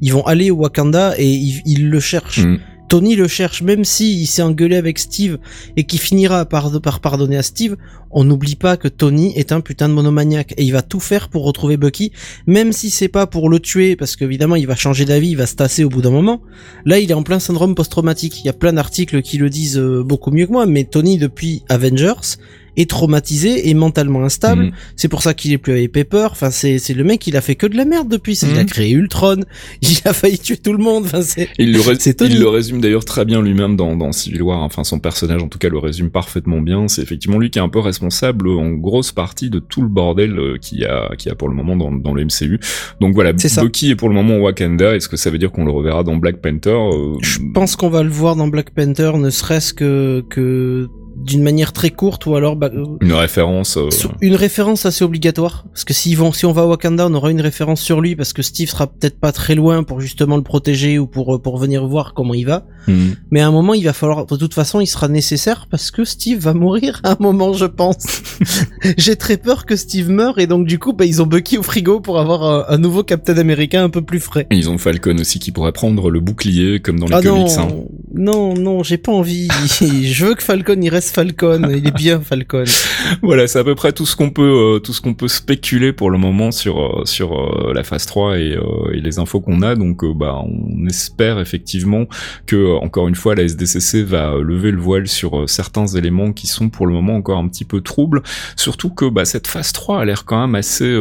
ils vont aller au Wakanda et ils, ils le cherchent. Mm. Tony le cherche, même si il s'est engueulé avec Steve et qu'il finira par, par pardonner à Steve, on n'oublie pas que Tony est un putain de monomaniaque et il va tout faire pour retrouver Bucky, même si c'est pas pour le tuer, parce qu'évidemment il va changer d'avis, il va se tasser au bout d'un moment. Là il est en plein syndrome post-traumatique. Il y a plein d'articles qui le disent euh, beaucoup mieux que moi, mais Tony depuis Avengers est traumatisé et mentalement instable. Mhm. C'est pour ça qu'il est plus avec Pepper. Enfin, c'est c'est le mec, il a fait que de la merde depuis. Il a Mhm. créé Ultron, il a failli tuer tout le monde. Enfin, c'est Il le, ré- il le résume d'ailleurs très bien lui-même dans, dans Civil War, enfin son personnage en tout cas le résume parfaitement bien, c'est effectivement lui qui est un peu responsable en grosse partie de tout le bordel euh, qu'il y a, qu'il y a pour le moment dans, dans le MCU. Donc voilà, C'est ça. Bucky est pour le moment Wakanda, est-ce que ça veut dire qu'on le reverra dans Black Panther Euh, Je pense qu'on va le voir dans Black Panther, ne serait-ce que que d'une manière très courte ou alors bah, euh, Une référence... euh, une référence assez obligatoire parce que s'ils vont si on va à Wakanda on aura une référence sur lui parce que Steve sera peut-être pas très loin pour justement le protéger ou pour euh, pour venir voir comment il va mhm. mais à un moment il va falloir de toute façon il sera nécessaire parce que Steve va mourir à un moment je pense j'ai très peur que Steve meure et donc du coup bah, ils ont Bucky au frigo pour avoir un, un nouveau Captain Américain un peu plus frais Et Ils ont Falcon aussi qui pourrait prendre le bouclier comme dans les ah comics. non, hein. non, non, j'ai pas envie. je veux que Falcon il reste Falcon. Il est bien Falcon. voilà, c'est à peu près tout ce qu'on peut, euh, tout ce qu'on peut spéculer pour le moment sur euh, sur euh, la phase 3 et, et les infos qu'on a. Donc, bah, on espère effectivement que encore une fois la SDCC va lever le voile sur certains éléments qui sont pour le moment encore un petit peu troubles. Surtout que bah, cette phase 3 a l'air quand même assez,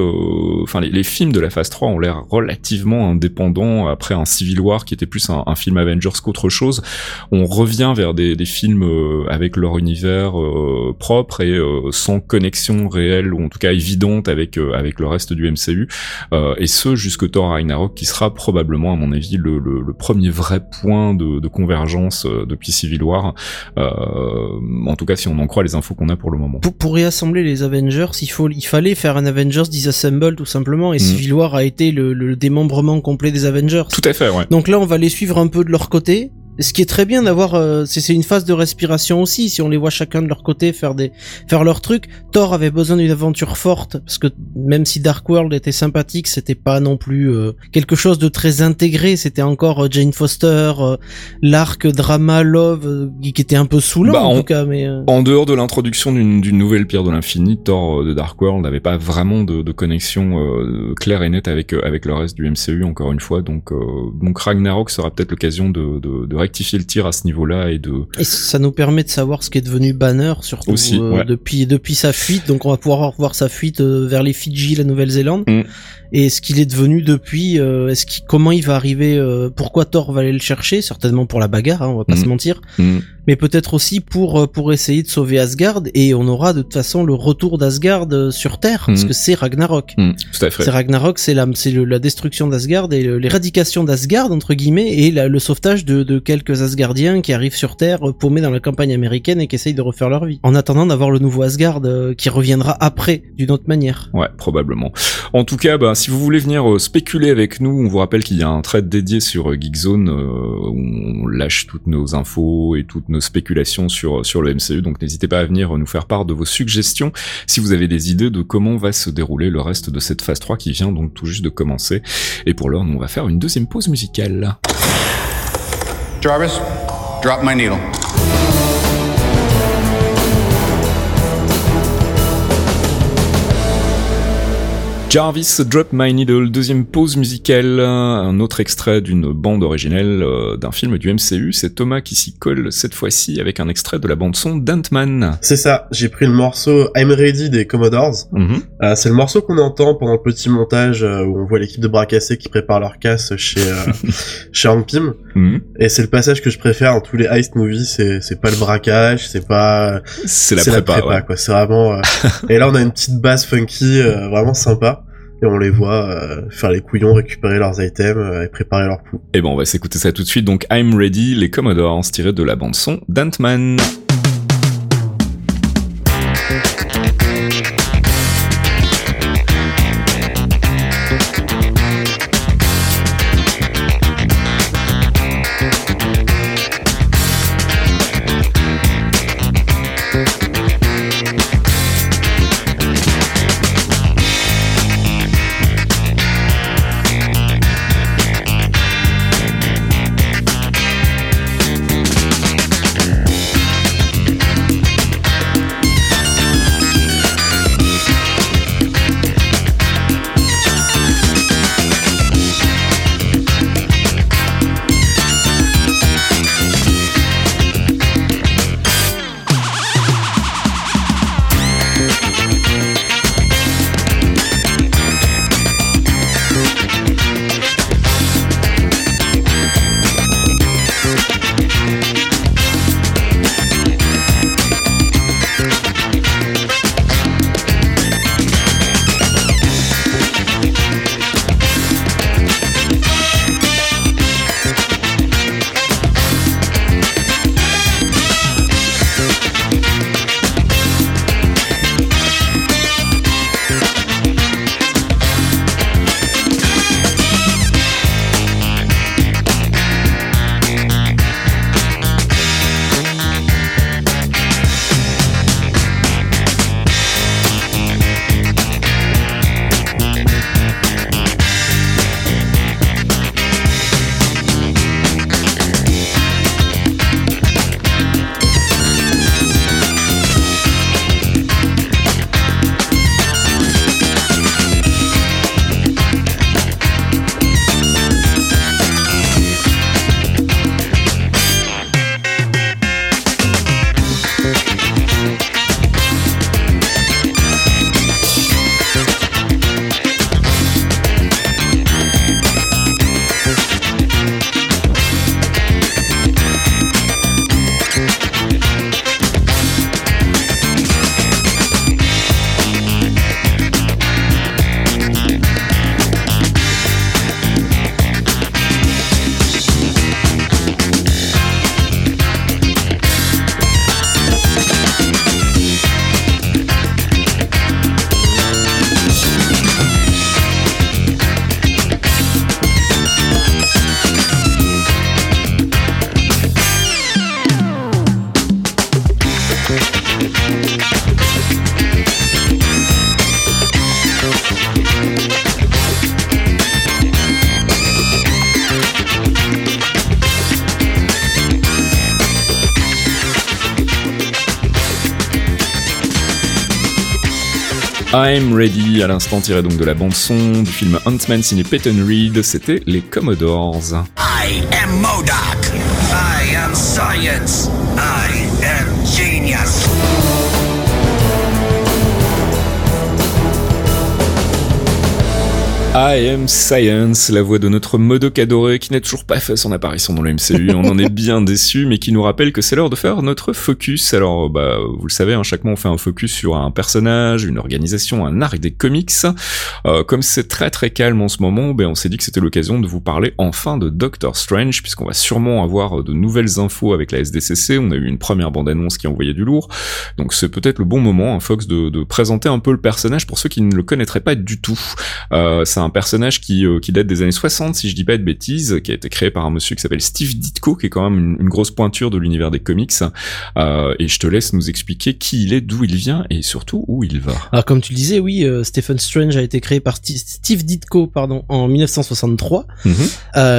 enfin les, les, films de la phase 3 ont l'air relativement indépendants après un Civil War qui était plus un, un film Avengers qu'autre chose. On revient vers des, des films avec leur univers propre et sans connexion réelle ou en tout cas évidente avec euh, avec le reste du MCU euh, et ce jusque Thor Ragnarok qui sera probablement à mon avis le, le, le premier vrai point de, de convergence euh, depuis Civil War. En tout cas si on en croit les infos qu'on a pour le moment. Pour, pour réassembler les Avengers il faut il fallait faire un Avengers Disassemble tout simplement et mm. Civil War a été le, le démembrement complet des Avengers. Tout à fait ouais. Donc là on va les suivre un peu de leur côté ce qui est très bien d'avoir, euh, c'est une phase de respiration aussi. Si on les voit chacun de leur côté faire des, faire leur truc. Thor avait besoin d'une aventure forte parce que même si Dark World était sympathique, c'était pas non plus euh, quelque chose de très intégré. C'était encore euh, Jane Foster, l'arc drama love qui était un peu saoulant bah, en, tout cas. Mais en dehors de l'introduction d'une nouvelle pierre de l'infini, Thor de Dark World n'avait pas vraiment de, de connexion claire et nette avec avec le reste du MCU encore une fois. Donc donc Ragnarok sera peut-être l'occasion de, de, de rectifier le tir à ce niveau-là et de. Et ça nous permet de savoir ce qui est devenu Banner surtout Aussi, euh, depuis depuis sa fuite. Donc on va pouvoir voir sa fuite euh, vers les Fidji, la Nouvelle-Zélande. Mm et ce qu'il est devenu depuis, euh, est-ce qu'il, comment il va arriver, euh, pourquoi Thor va aller le chercher, certainement pour la bagarre, hein, on va pas se mhm. mentir, mhm. mais peut-être aussi pour euh, pour essayer de sauver Asgard et on aura de toute façon le retour d'Asgard sur Terre parce mhm. que c'est Ragnarok. Tout à fait. C'est Ragnarok, c'est la c'est la destruction d'Asgard et l'éradication d'Asgard entre guillemets et le sauvetage de, de quelques Asgardiens qui arrivent sur Terre paumés dans la campagne américaine et qui essayent de refaire leur vie. En attendant d'avoir le nouveau Asgard qui reviendra après d'une autre manière. Ouais, probablement. En tout cas, bah, si vous voulez venir euh, spéculer avec nous, on vous rappelle qu'il y a un thread dédié sur euh, Geekzone euh, où on lâche toutes nos infos et toutes nos spéculations sur sur le MCU. Donc n'hésitez pas à venir nous faire part de vos suggestions si vous avez des idées de comment va se dérouler le reste de cette phase 3 qui vient donc tout juste de commencer. Et pour l'heure, on va faire une deuxième pause musicale. Jarvis, drop my needle. Jarvis Drop My Needle, deuxième pause musicale, un autre extrait d'une bande originelle euh, d'un film du MCU. C'est Thomas qui s'y colle cette fois-ci avec un extrait de la bande son d'Ant-Man. C'est ça, j'ai pris le morceau I'm Ready des Commodores. Mhm. Euh, c'est le morceau qu'on entend pendant le petit montage euh, où on voit l'équipe de bras cassés qui prépare leur casse chez chez Hank Pym. Mhm. Et c'est le passage que je préfère dans tous les heist movies. C'est pas le braquage, c'est pas c'est la prépa, quoi. C'est vraiment. et là on a une petite basse funky, vraiment sympa et on les voit euh, faire les couillons, récupérer leurs items euh, et préparer leur coup. Et bon, on va s'écouter ça tout de suite. Donc, I'm Ready, les Commodores tirés de la bande son d'Ant-Man. I'm Ready, à l'instant tiré donc de la bande son du film Ant-Man signé Peyton Reed, c'était les Commodores. I am Modoc. I am science. I am genius. I am Science, la voix de notre Modoc adoré qui n'a toujours pas fait son apparition dans le MCU. On en est bien déçu, mais qui nous rappelle que c'est l'heure de faire notre focus. Alors, bah, vous le savez, hein, chaque mois on fait un focus sur un personnage, une organisation, un arc des comics. Euh, comme c'est très très calme en ce moment, ben on s'est dit que c'était l'occasion de vous parler enfin de Doctor Strange, puisqu'on va sûrement avoir de nouvelles infos avec la SDCC. On a eu une première bande-annonce qui envoyait du lourd, donc c'est peut-être le bon moment, hein, Fox, de, de, présenter un peu le personnage pour ceux qui ne le connaîtraient pas du tout. Euh, un personnage qui, euh, qui date des années 60, si je dis pas de bêtises, qui a été créé par un monsieur qui s'appelle Steve Ditko, qui est quand même une, grosse pointure de l'univers des comics. Euh, et je te laisse nous expliquer qui il est, d'où il vient et surtout où il va. Alors comme tu le disais, oui, euh, Stephen Strange a été créé par Steve Ditko, pardon, en 1963. Mhm.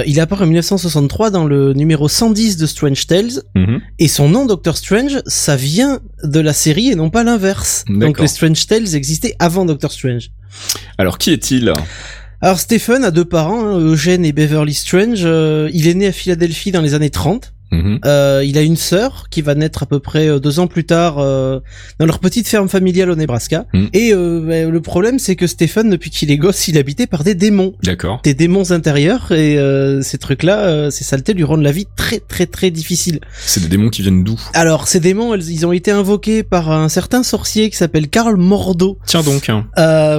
il apparaît en 1963 dans le numéro 110 de Strange Tales. Mhm. Et son nom, Doctor Strange, ça vient de la série et non pas l'inverse. Donc les Strange Tales existaient avant Doctor Strange. Alors qui est-il alors Stephen a deux parents, hein, Eugène et Beverly Strange. Euh, il est né à Philadelphie dans les années 30. Mhm. Euh, il a une sœur qui va naître à peu près euh, deux ans plus tard euh, dans leur petite ferme familiale au Nebraska. Mhm. Et euh, bah, le problème, c'est que Stephen, depuis qu'il est gosse, il est habité par des démons. D'accord. Des démons intérieurs. Et euh, ces trucs-là, ces saletés lui rendent la vie très très très difficile. C'est des démons qui viennent d'où? Alors, ces démons, ils ont été invoqués par un certain sorcier qui s'appelle Karl Mordo. Tiens donc. Hein.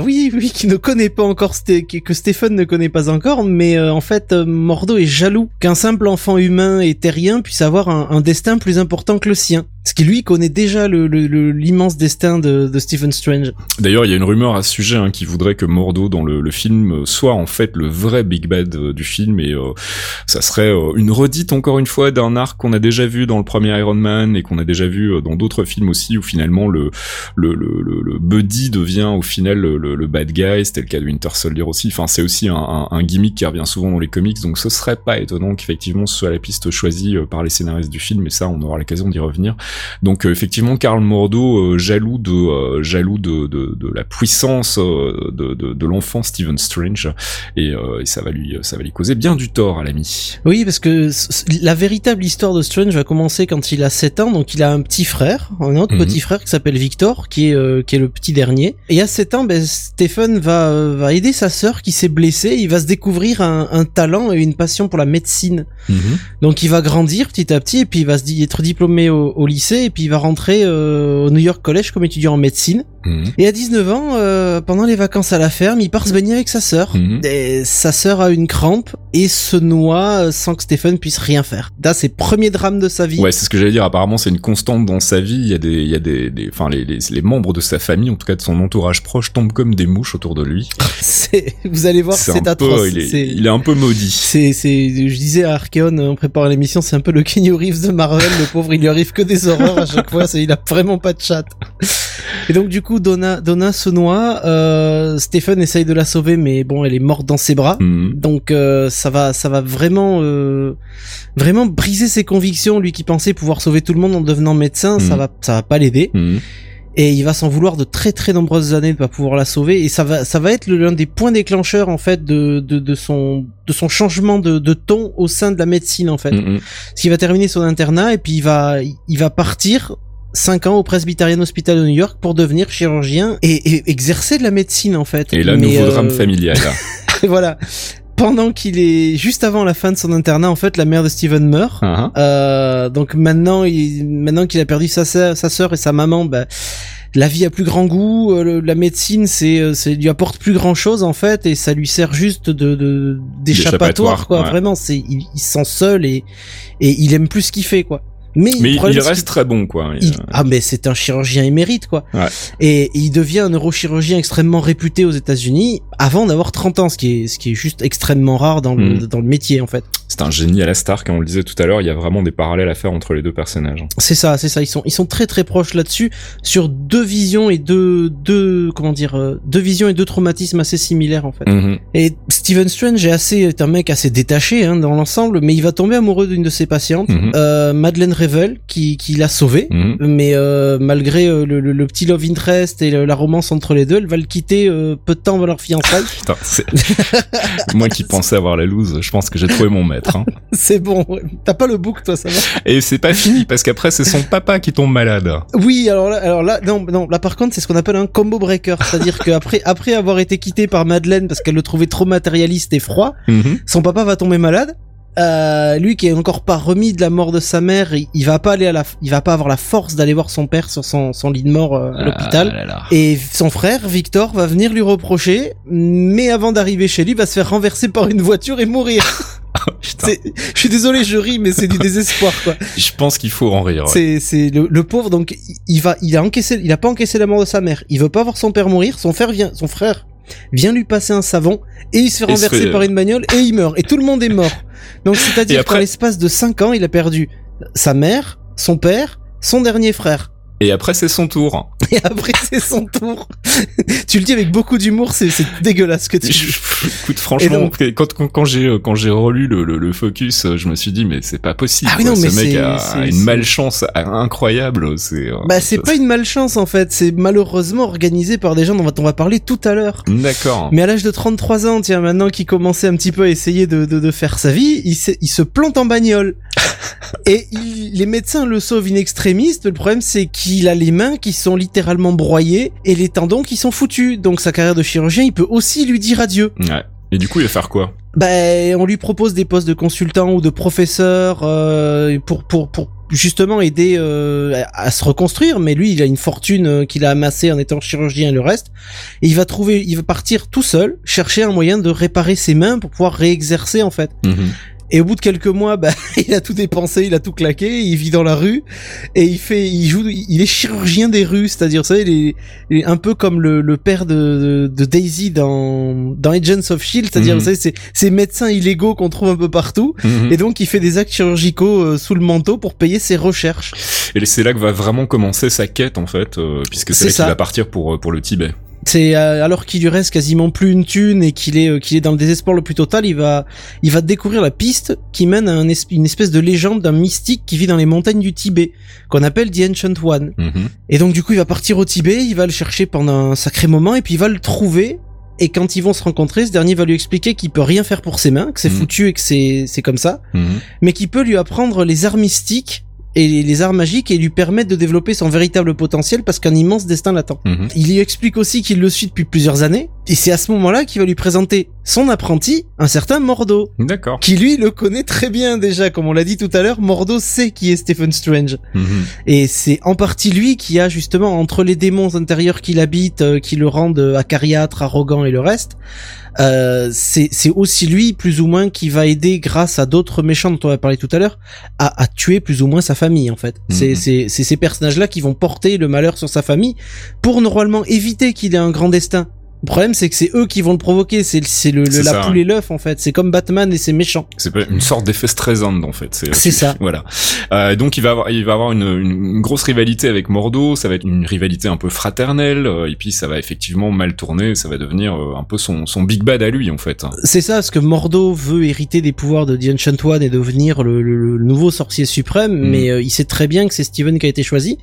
oui, oui, qui ne connaît pas encore, que Stephen ne connaît pas encore. Mais en fait, Mordo est jaloux qu'un simple enfant humain et terrien puisse avoir un, destin plus important que le sien. Parce qu'il lui connaît déjà le, l'immense destin de, de, Stephen Strange. D'ailleurs, il y a une rumeur à ce sujet hein, qui voudrait que Mordo dans le, film soit en fait le vrai Big Bad euh, du film et euh, ça serait euh, une redite encore une fois d'un arc qu'on a déjà vu dans le premier Iron Man et qu'on a déjà vu dans d'autres films aussi où finalement le le, le, buddy devient au final le, bad guy. C'était le cas de Winter Soldier aussi. Enfin, c'est aussi un, un, gimmick qui revient souvent dans les comics, donc ce serait pas étonnant qu'effectivement ce soit la piste choisie par les scénaristes du film. Et ça, on aura l'occasion d'y revenir. Donc euh, effectivement, Karl Mordo euh, jaloux de euh, jaloux de, de, de, la puissance de, de, de l'enfant Stephen Strange et, et, ça va lui ça va lui causer bien du tort à l'ami. Oui, parce que la véritable histoire de Strange va commencer quand il a 7 ans, donc il a un petit frère, un autre mhm. petit frère qui s'appelle Victor, qui est qui est le petit dernier. Et à 7 ans, ben, Stephen va va aider sa sœur qui s'est blessée. Il va se découvrir un, un, talent et une passion pour la médecine. Mhm. Donc il va grandir petit à petit et puis il va se être diplômé au, au lycée puis il va rentrer euh, au New York College comme étudiant en médecine. Mhm. Et à 19 ans, euh, pendant les vacances à la ferme, il part se baigner avec sa sœur. Mhm. Et sa sœur a une crampe et se noie euh, sans que Stephen puisse rien faire. Là, c'est premier drame de sa vie. Ouais, c'est ce que j'allais dire. Apparemment, c'est une constante dans sa vie. Il y a des, il y a des, enfin, les, les, les, membres de sa famille, en tout cas de son entourage proche, tombent comme des mouches autour de lui. vous allez voir, c'est atroce. il, est, il est un peu maudit. C'est, c'est, je disais à Archeon en préparant l'émission, c'est un peu le Kenny Reeves de Marvel. le pauvre, il lui arrive que des horreurs à chaque fois. Il a vraiment pas de chat. Et donc du coup, Donna, Donna se noie. Euh, Stephen essaye de la sauver, mais bon, elle est morte dans ses bras. Mhm. Donc euh, ça va, ça va vraiment, euh, vraiment briser ses convictions. Lui qui pensait pouvoir sauver tout le monde en devenant médecin, ça mhm. va, ça va pas l'aider. Mhm. Et il va s'en vouloir de très très nombreuses années de pas pouvoir la sauver. Et ça va, ça va être l'un des points déclencheurs en fait de, de, de son, de son changement de, de ton au sein de la médecine en fait. Parce qu'il va terminer son internat et puis il va, il va partir 5 ans au Presbyterian Hospital de New York pour devenir chirurgien et, exercer de la médecine en fait. Et là, nouveau drame euh, familial. Là. voilà. Pendant qu'il est juste avant la fin de son internat, en fait, la mère de Steven meurt. Uh-huh. euh, donc maintenant, il, maintenant qu'il a perdu sa sœur, sa sœur et sa maman, bah, la vie a plus grand goût, euh, la médecine c'est euh, c'est lui apporte plus grand chose en fait et ça lui sert juste de d'échappatoire quoi. Vraiment, c'est il, il, se sent seul et et il aime plus ce qu'il fait quoi. Mais, il reste très bon, quoi. Ah, mais c'est un chirurgien émérite, quoi. Ouais. Et, il devient un neurochirurgien extrêmement réputé aux États-Unis avant d'avoir 30 ans, ce qui est ce qui est juste extrêmement rare dans le Mm. dans le métier en fait. C'est un génie à la Stark, hein, on le disait tout à l'heure, il y a vraiment des parallèles à faire entre les deux personnages. C'est ça, c'est ça. Ils sont ils sont très très proches là-dessus sur deux visions et deux deux comment dire euh, deux visions et deux traumatismes assez similaires en fait. Mhm. Et Stephen Strange est assez est un mec assez détaché hein, dans l'ensemble, mais il va tomber amoureux d'une de ses patientes, Mhm. euh, Madeleine Revel, qui qui l'a sauvé. Mhm. Mais euh, malgré euh, le, le- le petit love interest et le- la romance entre les deux, elle va le quitter euh, peu de temps avant leur fiançailles. Putain. Moi qui pensais avoir la loose, je pense que j'ai trouvé mon maître. Hein. c'est bon, t'as pas le book toi, ça va? Et c'est pas fini, parce qu'après c'est son papa qui tombe malade. Oui, alors là, alors là, non, non, là par contre, c'est ce qu'on appelle un combo breaker, c'est-à-dire qu'après, après avoir été quitté par Madeleine parce qu'elle le trouvait trop matérialiste et froid, Mhm. son papa va tomber malade. Euh, lui qui est encore pas remis de la mort de sa mère, il, il va pas aller à la, il va pas avoir la force d'aller voir son père sur son, son lit de mort euh, à l'hôpital. Ah là là. Et son frère, Victor, va venir lui reprocher, mais avant d'arriver chez lui, va se faire renverser par une voiture et mourir. Je suis désolé, je ris, mais c'est du désespoir, quoi. je pense qu'il faut en rire. ouais. C'est, c'est le, le pauvre, donc il- il va, il a encaissé, il a pas encaissé la mort de sa mère. Il veut pas voir son père mourir. Son frère vient, son frère vient lui passer un savon et il se fait renverser par une bagnole et il meurt. Et tout le monde est mort. Donc c'est-à-dire après- qu'en l'espace de 5 ans, il a perdu sa mère, son père, son dernier frère. Et après c'est son tour. Et après c'est son tour. tu le dis avec beaucoup d'humour, c'est, dégueulasse ce que tu dis. Écoute, franchement, quand, quand, quand j'ai euh, quand j'ai relu le, le, le focus, euh, je me suis dit mais c'est pas possible. Ah oui, non, Ce mais mec a une malchance incroyable. C'est euh, Bah c'est pas une malchance en fait, c'est malheureusement organisé par des gens dont on va, parler tout à l'heure. D'accord. Mais à l'âge de 33 ans, tiens, maintenant qu'il commençait un petit peu à essayer de, de, de faire sa vie, il, se- il se plante en bagnole. Et il- les médecins le sauvent in extremis. Le problème, c'est qu'il a les mains qui sont littéralement broyées et les tendons qui sont foutus. Donc sa carrière de chirurgien, il peut aussi lui dire adieu. Ouais. Et du coup, il va faire quoi? Ben, on lui propose des postes de consultant ou de professeur euh, pour pour pour justement aider euh, à, à se reconstruire. Mais lui, il a une fortune euh, qu'il a amassée en étant chirurgien et le reste. Et il va trouver, il va partir tout seul chercher un moyen de réparer ses mains pour pouvoir réexercer en fait. Mhm. Et au bout de quelques mois, bah, il a tout dépensé, il a tout claqué, il vit dans la rue et il fait, il joue, il est chirurgien des rues, c'est-à-dire, vous savez, il est, il est un peu comme le, le père de, de, de Daisy dans, dans Agents of Shield, c'est-à-dire, vous savez, c'est ces médecins illégaux qu'on trouve un peu partout. Mhm. Et donc, il fait des actes chirurgicaux euh, sous le manteau pour payer ses recherches. Et c'est là que va vraiment commencer sa quête en fait, euh, puisque C'est là ça. qu'il va partir pour euh, pour le Tibet. C'est euh, alors qu'il lui reste quasiment plus une thune et qu'il est euh, qu'il est dans le désespoir le plus total, il va il va découvrir la piste qui mène à un es- une espèce de légende d'un mystique qui vit dans les montagnes du Tibet qu'on appelle The Ancient One. Mhm. Et donc du coup, il va partir au Tibet, il va le chercher pendant un sacré moment et puis il va le trouver et quand ils vont se rencontrer, ce dernier va lui expliquer qu'il peut rien faire pour ses mains, que c'est Mhm. foutu et que c'est c'est comme ça, Mhm. mais qu'il peut lui apprendre les arts mystiques et les- arts magiques et lui permettre de développer son véritable potentiel parce qu'un immense destin l'attend. Mhm. Il lui explique aussi qu'il le suit depuis plusieurs années, et c'est à ce moment-là qu'il va lui présenter son apprenti, un certain Mordo, D'accord. qui lui le connaît très bien déjà, comme on l'a dit tout à l'heure, Mordo sait qui est Stephen Strange. Mhm. Et c'est en partie lui qui a justement, entre les démons intérieurs qu'il habite, euh, qui le rendent euh, acariâtre, arrogant et le reste, euh, c'est aussi lui, plus ou moins, qui va aider, grâce à d'autres méchants dont on va parler tout à l'heure, à, à tuer plus ou moins sa famille, en fait. C'est Mhm. c'est ces personnages-là qui vont porter le malheur sur sa famille pour normalement éviter qu'il ait un grand destin. Le problème, c'est que c'est eux qui vont le provoquer. C'est c'est le, le- la ça, poule et l'œuf, en fait. C'est comme Batman et ses méchants. C'est pas une sorte d'effet Streisand en fait. C'est ça. Voilà. Euh, donc il va avoir, il va avoir une, une grosse rivalité avec Mordo. Ça va être une rivalité un peu fraternelle. euh, et puis ça va effectivement mal tourner. Ça va devenir euh, un peu son, son big bad à lui en fait. C'est ça, parce que Mordo veut hériter des pouvoirs de The Ancient One et devenir le, le- le nouveau sorcier suprême, Mm. mais euh, il sait très bien que c'est Steven qui a été choisi.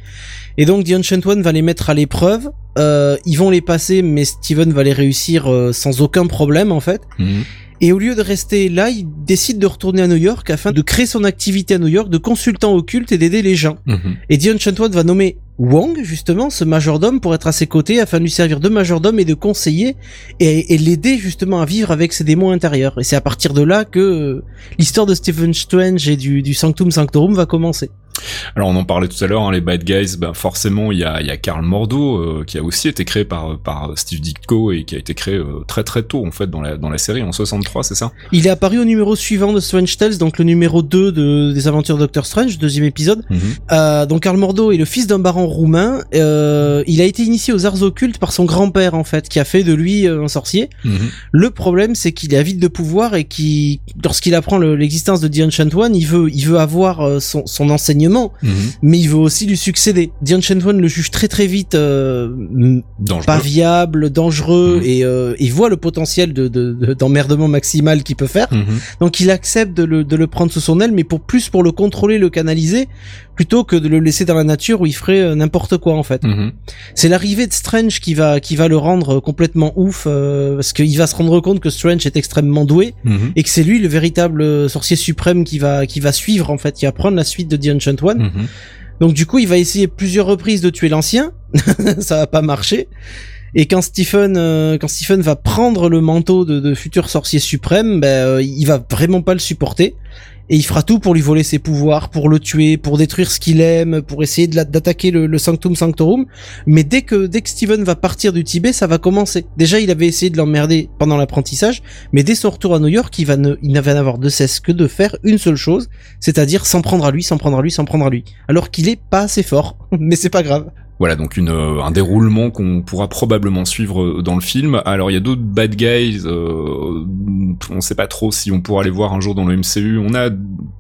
Et donc The Ancient One va les mettre à l'épreuve. Euh, ils vont les passer, mais Steven va les réussir euh, sans aucun problème en fait. Mhm. Et au lieu de rester là, il décide de retourner à New York afin de créer son activité à New York de consultant occulte et d'aider les gens. Mhm. Et Ancient One va nommer Wong, justement, ce majordome, pour être à ses côtés afin de lui servir de majordome et de conseiller et, et l'aider justement à vivre avec ses démons intérieurs. Et c'est à partir de là que euh, l'histoire de Stephen Strange et du, du Sanctum Sanctorum va commencer. Alors on en parlait tout à l'heure, hein, les bad guys, ben forcément il y a, y a Karl Mordo euh, qui a aussi été créé par par Steve Ditko et qui a été créé euh, très très tôt en fait dans la dans la série en 63, c'est ça? Il est apparu au numéro suivant de Strange Tales, donc le numéro 2 de des aventures de Doctor Strange, deuxième épisode. Mhm. Euh, donc Karl Mordo est le fils d'un baron roumain. Il a été initié aux arts occultes par son grand-père en fait, qui a fait de lui un sorcier. Mhm. Le problème, c'est qu'il est avide de pouvoir et qui, lorsqu'il apprend l'existence de The Ancient One, il veut, il veut avoir son, son enseignement Mhm. mais il veut aussi lui succéder. Ancient One le juge très très vite euh, pas viable, dangereux, Mhm. et euh, il voit le potentiel de d'emmerdement de, maximal qu'il peut faire. Mhm. Donc il accepte de le, de le prendre sous son aile, mais pour plus pour le contrôler, le canaliser, plutôt que de le laisser dans la nature où il ferait euh, n'importe quoi en fait. Mhm. C'est l'arrivée de Strange qui va qui va le rendre complètement ouf euh, parce qu'il va se rendre compte que Strange est extrêmement doué Mhm. et que c'est lui le véritable sorcier suprême qui va qui va suivre en fait, qui va prendre la suite de The Ancient One. Mhm. Donc du coup, il va essayer plusieurs reprises de tuer l'ancien, ça va pas marcher. Et quand Stephen, euh, quand Stephen va prendre le manteau de, de futur sorcier suprême, ben, euh, il va vraiment pas le supporter. Et il fera tout pour lui voler ses pouvoirs, pour le tuer, pour détruire ce qu'il aime, pour essayer d'attaquer le, Sanctum Sanctorum. Mais dès que dès que Steven va partir du Tibet, ça va commencer. Déjà, il avait essayé de l'emmerder pendant l'apprentissage, mais dès son retour à New York, il va ne, il n'avait n'avoir de cesse que de faire une seule chose, c'est-à-dire s'en prendre à lui, s'en prendre à lui, s'en prendre à lui. Alors qu'il est pas assez fort, mais c'est pas grave. Voilà, donc euh, un déroulement qu'on pourra probablement suivre euh, dans le film. Alors il y a d'autres bad guys, euh, on sait pas trop si on pourra les voir un jour dans le MCU. On a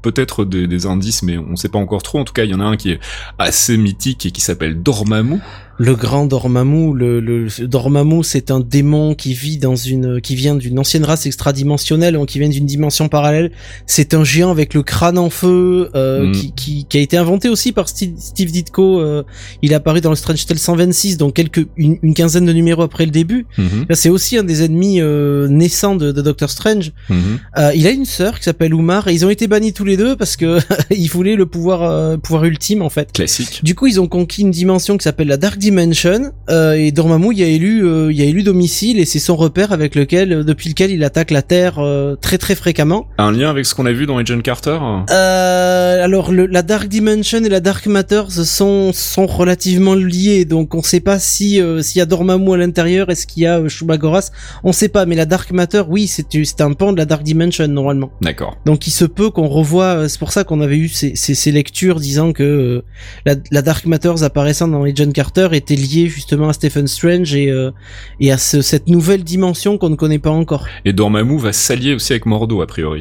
peut-être des, indices, mais on sait pas encore trop. En tout cas, il y en a un qui est assez mythique et qui s'appelle Dormammu. Le grand Dormammu, le, le Dormammu, c'est un démon qui vit dans une, qui vient d'une ancienne race extradimensionnelle, donc qui vient d'une dimension parallèle. C'est un géant avec le crâne en feu, euh, Mm. qui, qui, qui a été inventé aussi par Steve, Steve Ditko. euh, il est apparu dans le Strange Tale 126, donc quelques, une, une quinzaine de numéros après le début. Mhm, Là, c'est aussi un des ennemis euh, naissants de, de Doctor Strange. mhm. Euh, il a une sœur qui s'appelle Umar, et ils ont été bannis tous les deux parce que ils voulaient le pouvoir, euh, pouvoir ultime en fait. Classique. Du coup, ils ont conquis une dimension qui s'appelle la Dark Dimension euh, et Dormammu y a élu euh, y a élu domicile et c'est son repère avec lequel euh, depuis lequel il attaque la Terre euh, très très fréquemment. Un lien avec ce qu'on a vu dans Agent Carter? Euh, alors le, la Dark Dimension et la Dark Matter sont sont relativement liés donc on sait pas si euh, s'il y a Dormammu à l'intérieur est-ce qu'il y a Shumagoras on sait pas mais la Dark Matter oui c'est c'est un pan de la Dark Dimension normalement. D'accord. Donc il se peut qu'on revoie, c'est pour ça qu'on avait eu ces, ces, ces lectures disant que la, la Dark Matters apparaissant dans John Carter était liée justement à Stephen Strange et, euh, et à ce- cette nouvelle dimension qu'on ne connaît pas encore. Et Dormammu va s'allier aussi avec Mordo, a priori.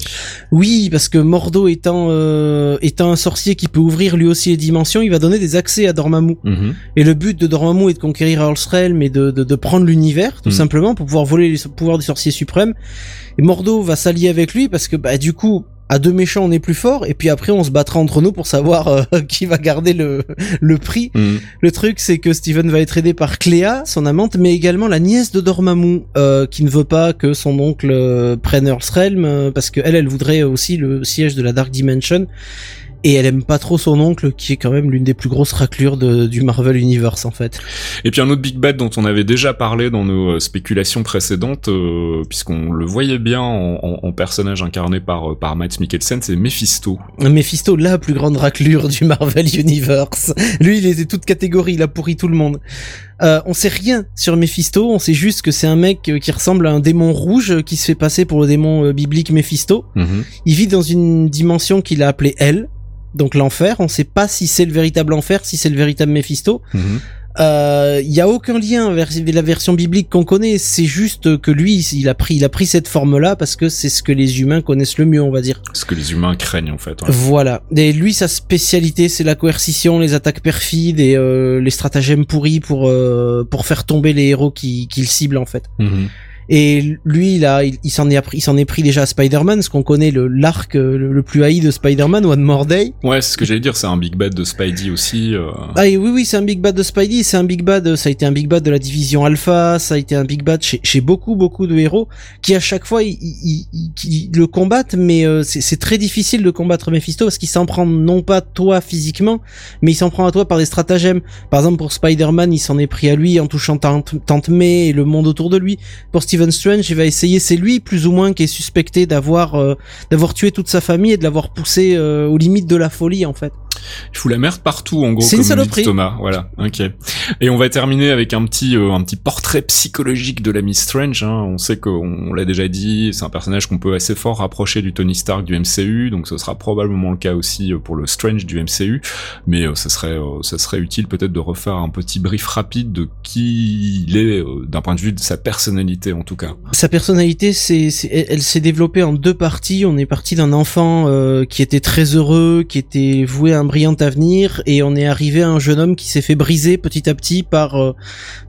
Oui, parce que Mordo étant, euh, étant un sorcier qui peut ouvrir lui aussi les dimensions, il va donner des accès à Dormammu. Mhm. Et le but de Dormammu est de conquérir Earth's Realm et de, de, de prendre l'univers, tout Mm. simplement, pour pouvoir voler les pouvoirs du sorcier suprême. Et Mordo va s'allier avec lui parce que, bah, du coup, à deux méchants, on est plus fort, et puis après, on se battra entre nous pour savoir euh, qui va garder le, le prix. Mhm. Le truc, c'est que Steven va être aidé par Cléa, son amante, mais également la nièce de Dormammu, euh, qui ne veut pas que son oncle euh, prenne Earth's Realm, euh, parce que elle, elle voudrait aussi le siège de la Dark Dimension. Et elle aime pas trop son oncle, qui est quand même l'une des plus grosses raclures de- du Marvel Universe, en fait. Et puis un autre big bad dont on avait déjà parlé dans nos euh, spéculations précédentes, euh, puisqu'on le voyait bien en, en- en personnage incarné par, euh, par Matt Mikkelsen, c'est Mephisto. Mephisto, la plus grande raclure du Marvel Universe. Lui, il était toute catégorie, il a pourri tout le monde. Euh, on sait rien sur Mephisto, on sait juste que c'est un mec euh, qui ressemble à un démon rouge qui se fait passer pour le démon biblique Mephisto. Mhm. Il vit dans une dimension qu'il a appelée Hell, donc l'enfer. On sait pas si c'est le véritable enfer, si c'est le véritable Mephisto. Mhm. Euh, Il y a aucun lien vers la version biblique qu'on connaît. C'est juste que lui, il a pris, il a pris cette forme-là parce que c'est ce que les humains connaissent le mieux, on va dire. Ce que les humains craignent en fait. ouais. Voilà. Et lui, sa spécialité, c'est la coercition, les attaques perfides et euh, les stratagèmes pourris pour euh, pour faire tomber les héros qui qu'il cible en fait. Mhm. Et lui, il a, il, il s'en est appris, il s'en est pris déjà à Spider-Man, ce qu'on connaît le l'arc euh, le, le plus haï de Spider-Man, One More Day. Ouais, c'est ce que j'allais dire, c'est un big bad de Spidey aussi. euh. Ah et oui oui c'est un big bad de Spidey, c'est un big bad, ça a été un big bad de la division Alpha, ça a été un big bad chez, chez beaucoup beaucoup de héros qui à chaque fois ils, ils- ils- ils le combattent mais euh, c'est c'est très difficile de combattre Mephisto parce qu'il s'en prend non pas toi physiquement mais il s'en prend à toi par des stratagèmes. Par exemple pour Spider-Man il s'en est pris à lui en touchant Tante, Tante May et le monde autour de lui. Pour Stephen Strange va essayer, c'est lui plus ou moins qui est suspecté d'avoir euh, d'avoir tué toute sa famille et de l'avoir poussé euh, aux limites de la folie en fait. Il fout la merde partout, en gros, une comme dit. Thomas. Voilà, ok. Et on va terminer avec un petit, euh, un petit portrait psychologique de la Miss Strange. Hein. On sait qu'on on l'a déjà dit, c'est un personnage qu'on peut assez fort rapprocher du Tony Stark du MCU, donc ce sera probablement le cas aussi euh, pour le Strange du MCU. Mais euh, ça serait, euh, ça serait utile peut-être de refaire un petit brief rapide de qui il est euh, d'un point de vue de sa personnalité en tout cas. Sa personnalité, c'est, elle s'est développée en deux parties. On est parti d'un enfant euh, qui était très heureux, qui était voué à un brillant avenir, et on est arrivé à un jeune homme qui s'est fait briser petit à petit par euh,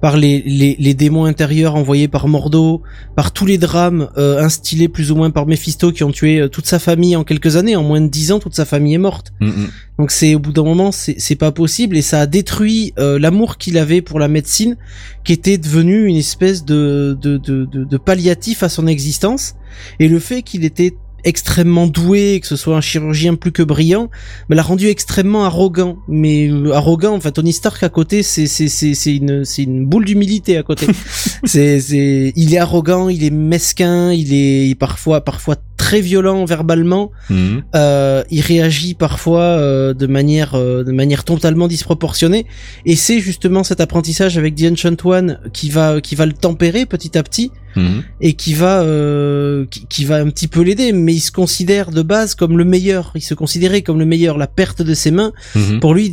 par les, les, les démons intérieurs envoyés par Mordo, par tous les drames euh, instillés plus ou moins par Mephisto qui ont tué euh, toute sa famille en quelques années. En moins de dix ans, toute sa famille est morte. Mm, mm. Donc c'est au bout d'un moment, c'est c'est pas possible et ça a détruit l'amour qu'il avait pour la médecine, qui était devenu une espèce de de, de, de de palliatif à son existence. Et le fait qu'il était extrêmement doué, que ce soit un chirurgien plus que brillant, me l'a rendu extrêmement arrogant. Mais euh, arrogant, enfin Tony Stark à côté, c'est c'est c'est c'est une c'est une boule d'humilité à côté. c'est c'est il est arrogant, il est mesquin, il est parfois parfois très violent verbalement. Mm. Euh, il réagit parfois euh, de manière euh, de manière totalement disproportionnée et c'est justement cet apprentissage avec The Ancient One qui va qui va le tempérer petit à petit Mm. et qui va euh, qui, qui va un petit peu l'aider mais il se considère de base comme le meilleur il se considérait comme le meilleur la perte de ses mains Mhm. pour lui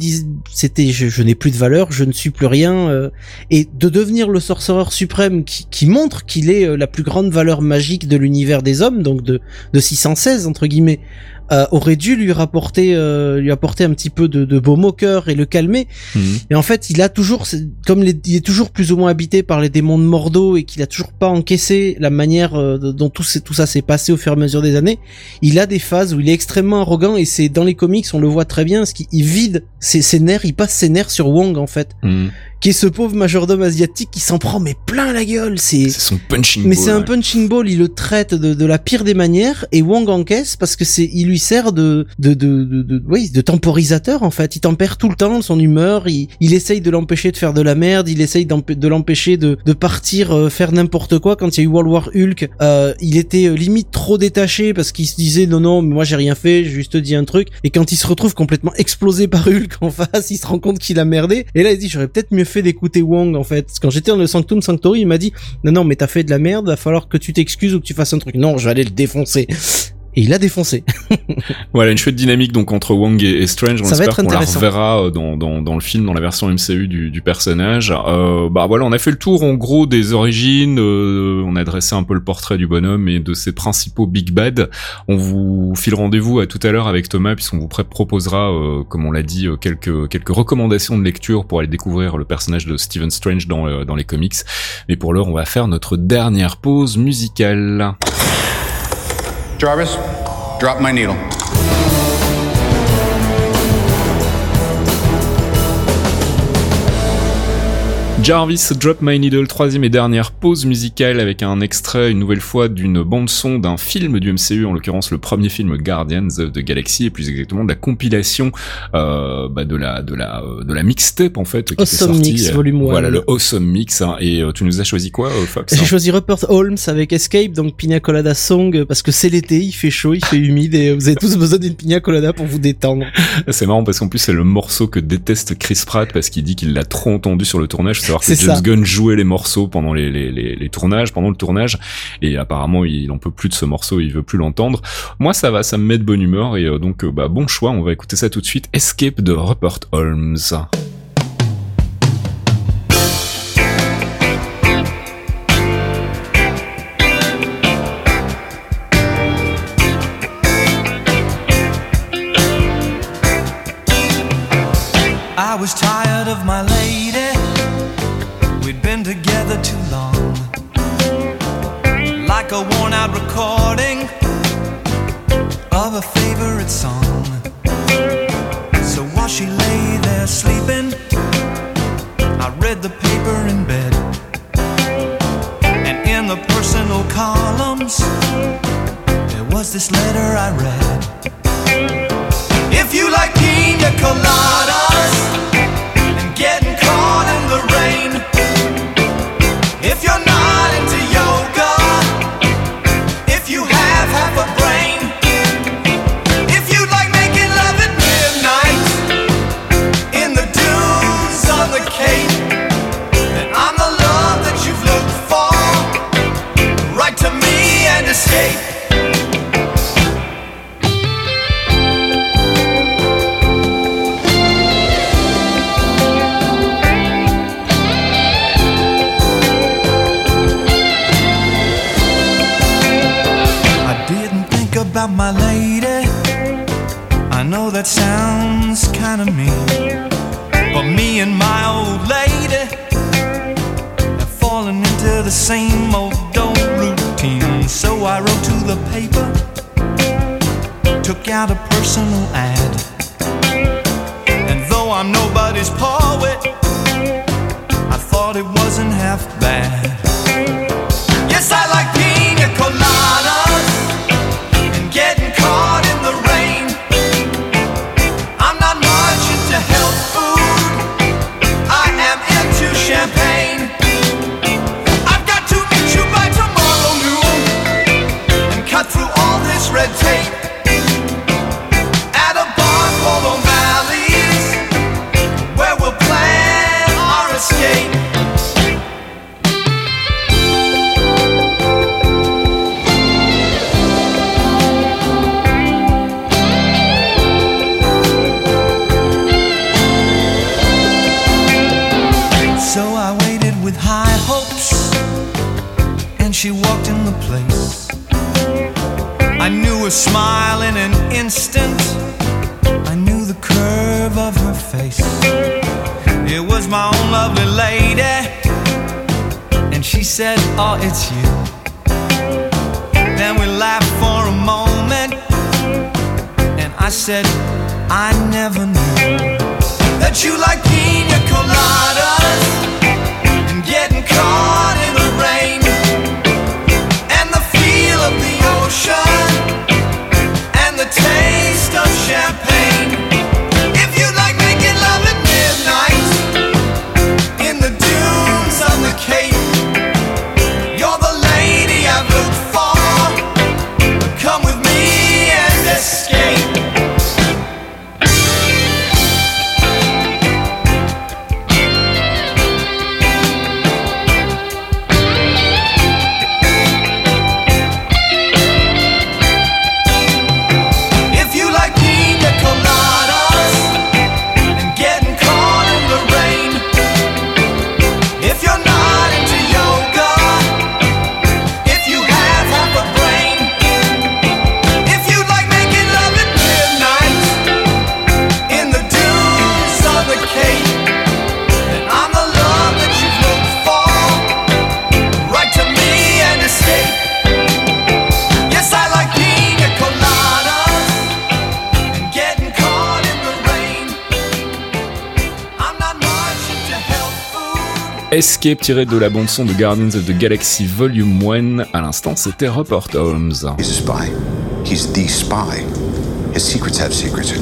c'était je, je n'ai plus de valeur je ne suis plus rien euh, et de devenir le sorcereur suprême qui, qui montre qu'il est euh, la plus grande valeur magique de l'univers des hommes donc de de 616 entre guillemets euh, aurait dû lui rapporter euh, lui apporter un petit peu de, de baume au cœur et le calmer Mhm. et en fait, il a toujours, comme les- il est toujours plus ou moins habité par les démons de Mordo et qu'il a toujours pas encaissé la manière euh, dont tout, c'est- tout ça s'est passé au fur et à mesure des années, il a des phases où il est extrêmement arrogant et c'est dans les comics, on le voit très bien, parce qu'il il vide ses, ses nerfs, il passe ses nerfs sur Wong en fait, Mm. Qui est ce pauvre majordome asiatique qui s'en prend mais plein la gueule, c'est... Son punching Mais ball, c'est un ouais. punching ball, il le traite de, de la pire des manières et Wong encaisse parce que c'est, il lui sert de, de, de, de, de- oui, de temporisateur en fait. Il tempère tout le temps son humeur, il, il essaye de l'empêcher de faire de la merde, il essaye de l'empêcher de, de partir euh, faire n'importe quoi. Quand il y a eu World War Hulk, euh, il était euh, limite trop détaché parce qu'il se disait non non, mais moi j'ai rien fait, j'ai juste dit un truc. Et quand il se retrouve complètement explosé par Hulk en face, il se rend compte qu'il a merdé. Et là il dit j'aurais peut-être mieux fait d'écouter Wong en fait. Quand j'étais dans le Sanctum Sanctory, il m'a dit non non mais t'as fait de la merde, va falloir que tu t'excuses ou que tu fasses un truc. Non, je vais aller le défoncer. Et il a défoncé. Voilà, une chouette dynamique donc entre Wong et, et Strange. On Ça va espère être qu'on la intéressant. reverra euh, dans, dans, dans le film, dans la version MCU du, du personnage. Euh, bah voilà, on a fait le tour en gros des origines. euh, on a dressé un peu le portrait du bonhomme et de ses principaux big bad. On vous file rendez-vous à tout à l'heure avec Thomas puisqu'on vous proposera, euh, comme on l'a dit, euh, quelques quelques recommandations de lecture pour aller découvrir le personnage de Stephen Strange dans euh, dans les comics. Mais pour l'heure, on va faire notre dernière pause musicale. Jarvis, drop my needle. Jarvis Drop My Needle, troisième et dernière pause musicale avec un extrait une nouvelle fois d'une bande son d'un film du MCU, en l'occurrence le premier film Guardians of the Galaxy et plus exactement de la compilation euh, bah, de la de la euh, de la mixtape en fait qui Awesome sortie, Mix, euh, volume one. Voilà le Awesome Mix hein, et euh, tu nous as choisi quoi Fox J'ai hein choisi Rupert Holmes avec Escape, donc Pina Colada Song, parce que c'est l'été, il fait chaud, il fait humide et vous avez tous besoin d'une Pina Colada pour vous détendre. C'est marrant parce qu'en plus c'est le morceau que déteste Chris Pratt parce qu'il dit qu'il l'a trop entendu sur le tournage. Savoir que James ça. Gunn jouait les morceaux pendant les, les, les, les tournages, pendant le tournage, et apparemment il en peut plus de ce morceau, il veut plus l'entendre. Moi ça va, ça me met de bonne humeur et euh, donc euh, bah bon choix, on va écouter ça tout de suite. Escape de Rupert Holmes. A favorite song. So while she lay there sleeping, I read the paper in bed. And in the personal columns, there was this letter I read. If you like pina coladas out a personal ad, and though I'm nobody's poet, Escape tiré de la bande son de Guardians of the Galaxy Volume 1. À l'instant, c'était Rupert Holmes. He's a spy. He's the spy. His secrets have secrets.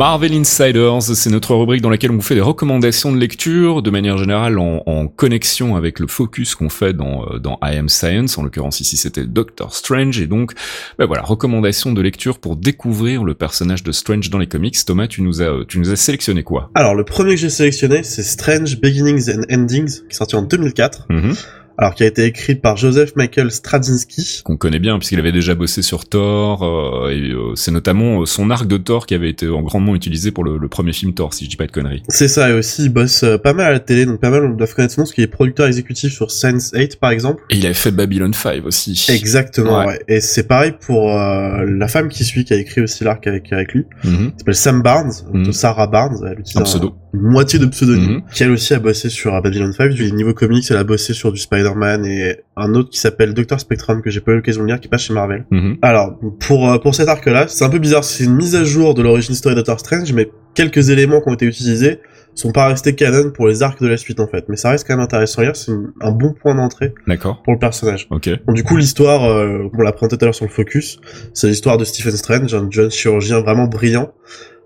Marvel Insiders, c'est notre rubrique dans laquelle on vous fait des recommandations de lecture, de manière générale en, en connexion avec le focus qu'on fait dans, euh, dans I Am Science, en l'occurrence ici c'était Doctor Strange, et donc ben voilà, recommandations de lecture pour découvrir le personnage de Strange dans les comics. Thomas, tu nous as, tu nous as sélectionné quoi? Alors, le premier que j'ai sélectionné, c'est Strange Beginnings and Endings, qui est sorti en 2004. Mhm. Alors, qui a été écrit par Joseph Michael Straczynski. Qu'on connaît bien puisqu'il avait déjà bossé sur Thor, euh, et euh, c'est notamment euh, son arc de Thor qui avait été en grandement utilisé pour le, le premier film Thor, si je dis pas de conneries. C'est ça, et aussi, il bosse pas mal à la télé, donc pas mal, on doit connaître son nom, parce qu'il est producteur exécutif sur Sense 8, par exemple. Et il avait fait Babylon 5 aussi. Exactement, Ouais. ouais. Et c'est pareil pour euh, la femme qui suit, qui a écrit aussi l'arc avec, avec lui. Elle s'appelle Sam Barnes, Mhm. de Sarah Barnes, elle utilise Un pseudo. Moitié de pseudonyme, Mhm. qui elle aussi a bossé sur Babylon 5. Du niveau comics, elle a bossé sur du Spider-Man et un autre qui s'appelle Doctor Spectrum, que j'ai pas eu l'occasion de lire, qui passe chez Marvel. Mhm. Alors, pour, euh, pour cet arc-là, c'est un peu bizarre, c'est une mise à jour de l'origine story de Doctor Strange, mais quelques éléments qui ont été utilisés sont pas restés canon pour les arcs de la suite, en fait. Mais ça reste quand même intéressant à lire, c'est un bon point d'entrée D'accord. pour le personnage. Ok. Bon, du coup, l'histoire, euh, on l'a présenté tout à l'heure sur le focus, c'est l'histoire de Stephen Strange, un jeune chirurgien vraiment brillant,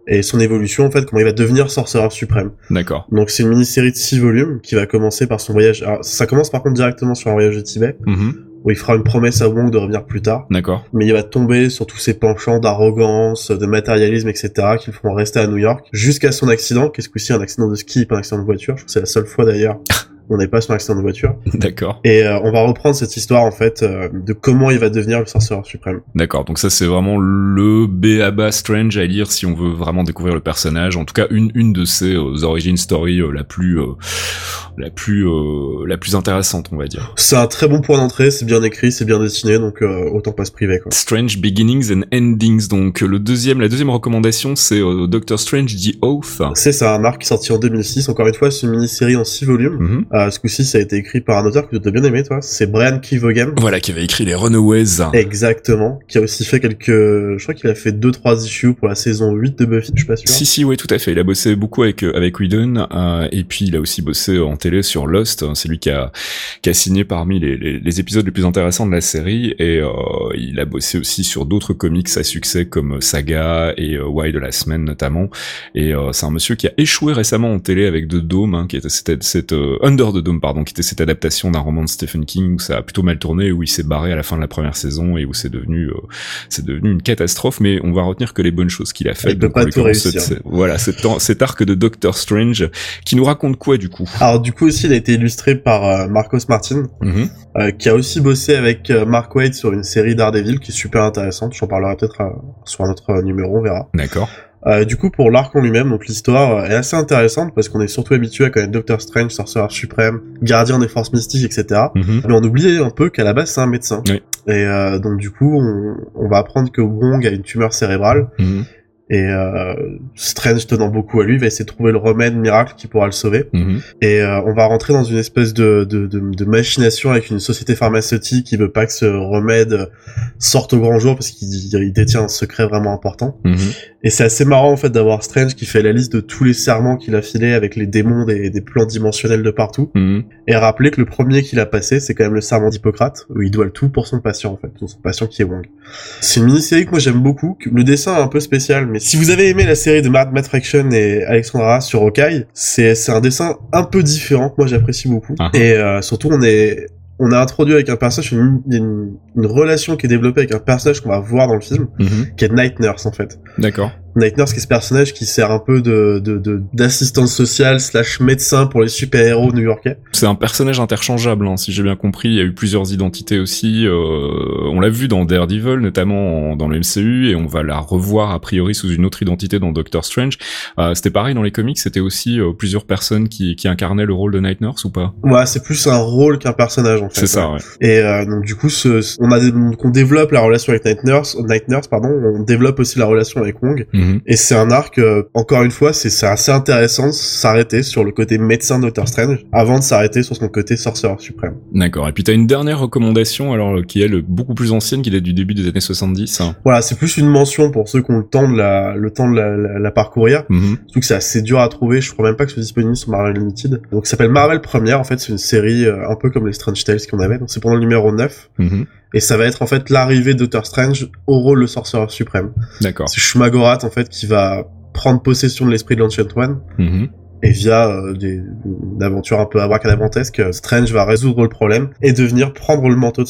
et son évolution, en fait, comment il va devenir sorcereur suprême. D'accord. Donc c'est une mini-série de six volumes qui va commencer par son voyage. Alors, ça commence par contre directement sur un voyage de Tibet, Mhm. où il fera une promesse à Wong de revenir plus tard. D'accord. Mais il va tomber sur tous ces penchants d'arrogance, de matérialisme, etc., qui le feront rester à New York jusqu'à son accident, qu'est-ce que c'est un accident de ski, pas un accident de voiture. Je crois que c'est la seule fois d'ailleurs on n'est pas sur un accident de voiture. D'accord. Et euh, on va reprendre cette histoire en fait euh, de comment il va devenir le sorcereur suprême. D'accord. Donc ça c'est vraiment le B.A.B.A. Strange à lire si on veut vraiment découvrir le personnage. En tout cas une une de ses euh, origin story la plus la plus la plus intéressante on va dire. C'est un très bon point d'entrée. C'est bien écrit, c'est bien dessiné, donc autant pas se priver quoi. Strange Beginnings and Endings. Donc le deuxième la deuxième recommandation c'est Doctor Strange The Oath. C'est ça un arc qui sorti en 2006. Encore une fois c'est une mini-série en six volumes. Mm-hmm. Euh, ce coup-ci, ça a été écrit par un auteur que tu as bien aimé, toi. C'est Brian Kevogan. Voilà, qui avait écrit les Runaways. Exactement. Qui a aussi fait quelques, je crois qu'il a fait deux, trois issues pour la saison 8 de Buffy, je suis pas sûr. Si, si, oui, tout à fait. Il a bossé beaucoup avec, euh, avec Whedon, euh, et puis il a aussi bossé en télé sur Lost. C'est lui qui a, qui a signé parmi les, les, les, épisodes les plus intéressants de la série, et euh, il a bossé aussi sur d'autres comics à succès comme Saga et euh, Why de la semaine notamment. Et euh, c'est un monsieur qui a échoué récemment en télé avec The Dome, hein, qui était cette, cette Under de Dome, pardon, qui était cette adaptation d'un roman de Stephen King où ça a plutôt mal tourné, où il s'est barré à la fin de la première saison et où c'est devenu, euh, c'est devenu une catastrophe. Mais on va retenir que les bonnes choses qu'il a faites. donc, pas tout réussir. voilà, cet, cet arc de Doctor Strange qui nous raconte quoi du coup? Alors du coup aussi, il a été illustré par euh, Marcos Martin, mm-hmm. euh, qui a aussi bossé avec euh, Mark Waid sur une série Daredevil qui est super intéressante. J'en parlerai peut-être sur un autre numéro, on verra. D'accord. Euh, du coup, pour l'arc en lui-même, donc l'histoire est assez intéressante parce qu'on est surtout habitué à connaître Doctor Strange, sorcereur suprême, gardien des forces mystiques, etc. Mhm. Mais on oublie un peu qu'à la base c'est un médecin. Oui. Et euh, donc du coup, on, on, va apprendre que Wong a une tumeur cérébrale. Mhm. Et euh, Strange tenant beaucoup à lui va essayer de trouver le remède miracle qui pourra le sauver. Mhm. Et euh, on va rentrer dans une espèce de, de, de, de, machination avec une société pharmaceutique qui veut pas que ce remède sorte au grand jour parce qu'il détient un secret vraiment important. Mhm. Et c'est assez marrant en fait d'avoir Strange qui fait la liste de tous les serments qu'il a filés avec les démons des, des plans dimensionnels de partout. Mhm. Et rappeler que le premier qu'il a passé, c'est quand même le serment d'Hippocrate, où il doit le tout pour son patient en fait, pour son patient qui est Wong. C'est une mini-série que moi j'aime beaucoup. Le dessin est un peu spécial, mais si vous avez aimé la série de Matt, Matt Fraction et Alexandra sur Hawkeye, c'est c'est un dessin un peu différent que moi j'apprécie beaucoup. Ah. Et euh, surtout on est on a introduit avec un personnage une, une, une relation qui est développée avec un personnage qu'on va voir dans le film, Mhm. qui est Night Nurse en fait. D'accord. Night Nurse qui est ce personnage qui sert un peu de de- de- d'assistante sociale slash médecin pour les super-héros new-yorkais. C'est un personnage interchangeable, hein, si j'ai bien compris. Il y a eu plusieurs identités aussi. Euh, on l'a vu dans Daredevil, notamment en- dans le MCU, et on va la revoir a priori sous une autre identité dans Doctor Strange. Euh, c'était pareil dans les comics. C'était aussi euh, plusieurs personnes qui, qui incarnaient le rôle de Night Nurse ou pas? Ouais, c'est plus un rôle qu'un personnage en fait. C'est ça, ouais. Et euh, donc du coup, ce, on a on développe la relation avec Night Nurse, Night Nurse pardon, on développe aussi la relation avec Wong. Mhm. Et c'est un arc, euh, encore une fois, c'est assez intéressant de s'arrêter sur le côté médecin de Doctor Strange avant de s'arrêter sur son côté sorcereur suprême. D'accord. Et puis t'as une dernière recommandation, alors qui est le- beaucoup plus ancienne, qui date du début des années 70. hein. Voilà, c'est plus une mention pour ceux qui ont le temps de la, le temps de la, la- la parcourir. Mhm. Surtout que c'est assez dur à trouver, je crois même pas que ce soit disponible sur Marvel Limited. Donc ça s'appelle Marvel Première, en fait c'est une série euh, un peu comme les Strange Tales qu'on avait, donc c'est pendant le numéro 9. Mhm. Et ça va être en fait l'arrivée de Doctor Strange au rôle de sorcereur suprême. D'accord. C'est Shumagorat en fait qui va prendre possession de l'esprit de l'Ancient One Mhm. Et via euh, des, une aventure un peu abracadabrantesque, euh, Strange va résoudre le problème et devenir prendre le manteau de.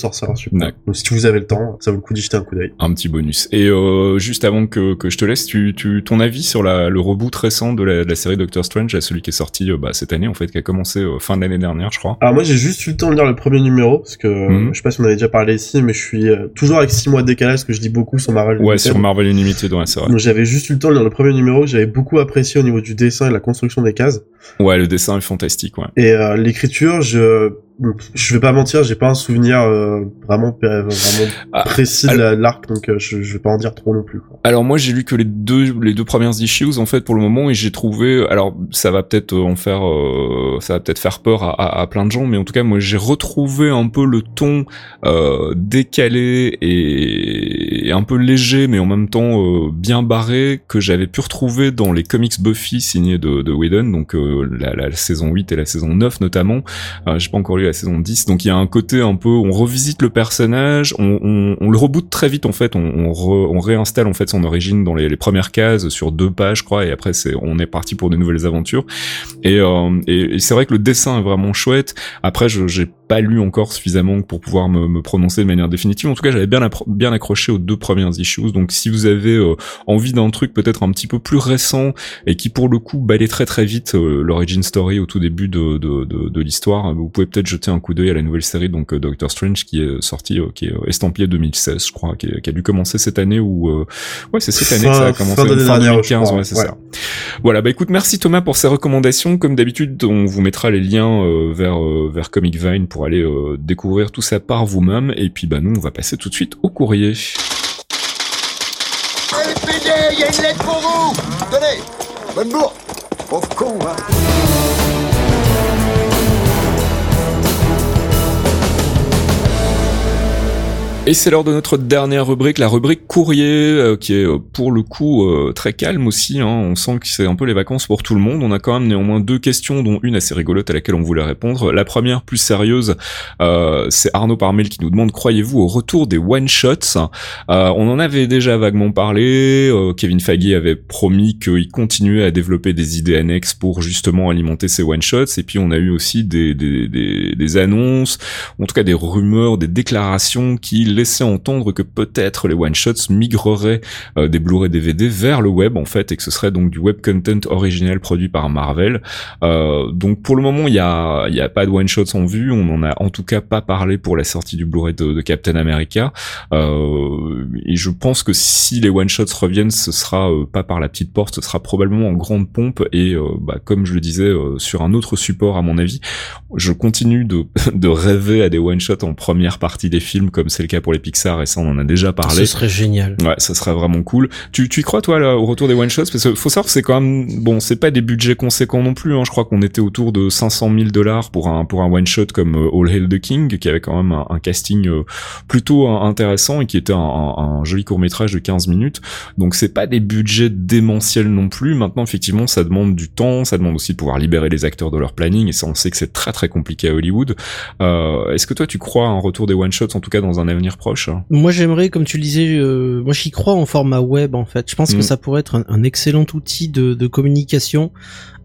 D'accord. Donc si vous avez le temps, ça vaut le coup d'y jeter un coup d'œil. Un petit bonus. Et euh, juste avant que, que je te laisse, tu, tu, ton avis sur la, le reboot récent de la, de la série Doctor Strange, celui qui est sorti euh, bah, cette année en fait, qui a commencé euh, fin de l'année dernière, je crois. Alors moi j'ai juste eu le temps de lire le premier numéro parce que euh, Mhm. je sais pas si on avait déjà parlé ici, mais je suis toujours avec 6 mois de décalage parce que je dis beaucoup sur Marvel. Ouais, Unlimited. sur Marvel Unlimited, ouais, c'est vrai. Donc j'avais juste eu le temps de lire le premier numéro j'avais beaucoup apprécié au niveau du dessin et de la construction des Ouais, le dessin est fantastique, ouais. Et euh, l'écriture, je je vais pas mentir, j'ai pas un souvenir euh, vraiment vraiment Ah, précis de la- de l'arc, donc euh, je, je vais pas en dire trop non plus. quoi. Alors moi j'ai lu que les deux les deux premières issues en fait pour le moment et j'ai trouvé alors ça va peut-être euh, en faire euh, ça va peut-être faire peur à, à, à plein de gens mais en tout cas moi j'ai retrouvé un peu le ton euh, décalé et, et un peu léger mais en même temps euh, bien barré que j'avais pu retrouver dans les comics Buffy signés de, de Whedon donc euh, la, la saison 8 et la saison 9 notamment. Euh, j'ai pas encore lu la saison 10 donc il y a un côté un peu on revisite le personnage on, on, on le reboot très vite en fait. On, on, re- on réinstalle en fait son origine dans les, les premières cases sur deux pages je crois et après on est parti pour de nouvelles aventures. Et, euh, et, c'est vrai que le dessin est vraiment chouette. Après j'ai pas lu encore suffisamment pour pouvoir me, me prononcer de manière définitive. En tout cas, j'avais bien bien accroché aux deux premières issues. Donc, si vous avez envie d'un truc peut-être un petit peu plus récent et qui pour le coup balait très très vite l'origin story au tout début de, de, de, de l'histoire, vous pouvez peut-être jeter un coup d'œil à la nouvelle série donc Doctor Strange qui est sorti, qui est estampillé 2016, je crois, qui, qui, a dû commencer cette année ou ouais c'est cette année que ça a commencé fin, fin 2015, ouais c'est ça. Voilà, bah écoute, merci Thomas pour ces recommandations. Comme d'habitude, on vous mettra les liens euh, vers euh, vers Comic Vine pour aller euh, découvrir tout ça par vous-même. Et puis bah nous, on va passer tout de suite au courrier. Il y a une lettre pour vous Tenez Bonne Et c'est l'heure de notre dernière rubrique, la rubrique courrier, euh, qui est euh, pour le coup euh, très calme aussi. Hein. On sent que c'est un peu les vacances pour tout le monde. On a quand même néanmoins deux questions, dont une assez rigolote à laquelle on voulait répondre. La première, plus sérieuse, c'est Arnaud Parmel qui nous demande croyez-vous au retour des one shots? On en avait déjà vaguement parlé. Kevin Feige avait promis qu'il continuait à développer des idées annexes pour justement alimenter ces one shots. Et puis on a eu aussi des, des, des, des annonces, en tout cas des rumeurs, des déclarations qui laisser entendre que peut-être les one-shots migreraient euh, des Blu-ray DVD vers le web en fait et que ce serait donc du web content original produit par Marvel. Euh, donc pour le moment il y a il y a pas de one-shots en vue, on en a en tout cas pas parlé pour la sortie du Blu-ray de, Captain America. Euh, et je pense que si les one-shots reviennent, ce sera pas par la petite porte, ce sera probablement en grande pompe et bah, comme je le disais sur un autre support à mon avis, je continue de, de rêver à des one-shots en première partie des films comme c'est le cas pour les Pixar et ça on en a déjà parlé. Ce serait génial. Ouais, ça serait vraiment cool. Tu, tu y crois toi là, au retour des one shots? Parce que faut savoir que c'est quand même bon, c'est pas des budgets conséquents non plus. Hein. Je crois qu'on était autour de 500 000 dollars pour un pour un one shot comme euh, All Hail the King qui avait quand même un, casting euh, plutôt intéressant et qui était un, un, joli court métrage de 15 minutes. Donc c'est pas des budgets démentiels non plus. Maintenant effectivement ça demande du temps, ça demande aussi de pouvoir libérer les acteurs de leur planning et ça on sait que c'est très très compliqué à Hollywood. Euh, Est-ce que toi tu crois à un retour des one shots en tout cas dans un avenir proche. Moi, j'aimerais, comme tu le disais, euh, moi j'y crois en format web en fait. Je pense que mm. ça pourrait être un, excellent outil de, de communication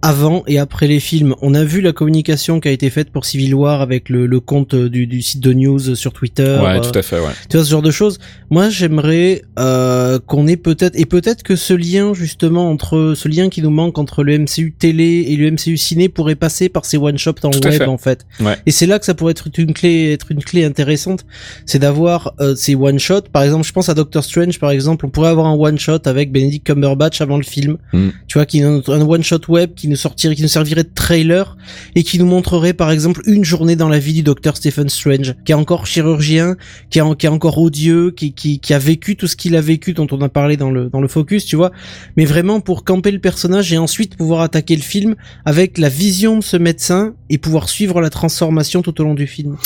avant et après les films. On a vu la communication qui a été faite pour Civil War avec le, le compte du, du, site de news sur Twitter. Ouais, euh, tout à fait, ouais. Tu vois ce genre de choses. Moi, j'aimerais euh, qu'on ait peut-être et peut-être que ce lien justement entre ce lien qui nous manque entre le MCU télé et le MCU ciné pourrait passer par ces one shots en web en fait. Ouais. Et c'est là que ça pourrait être une clé, être une clé intéressante, c'est d'avoir euh, ces one shots. Par exemple, je pense à Doctor Strange par exemple, on pourrait avoir un one shot avec Benedict Cumberbatch avant le film. Mm. Tu vois, qui un, un one shot web qui nous sortirait, qui nous servirait de trailer et qui nous montrerait par exemple une journée dans la vie du docteur Stephen Strange, qui est encore chirurgien, qui est, encore odieux, qui, a vécu tout ce qu'il a vécu dont on a parlé dans le, dans le focus, tu vois. Mais vraiment pour camper le personnage et ensuite pouvoir attaquer le film avec la vision de ce médecin et pouvoir suivre la transformation tout au long du film.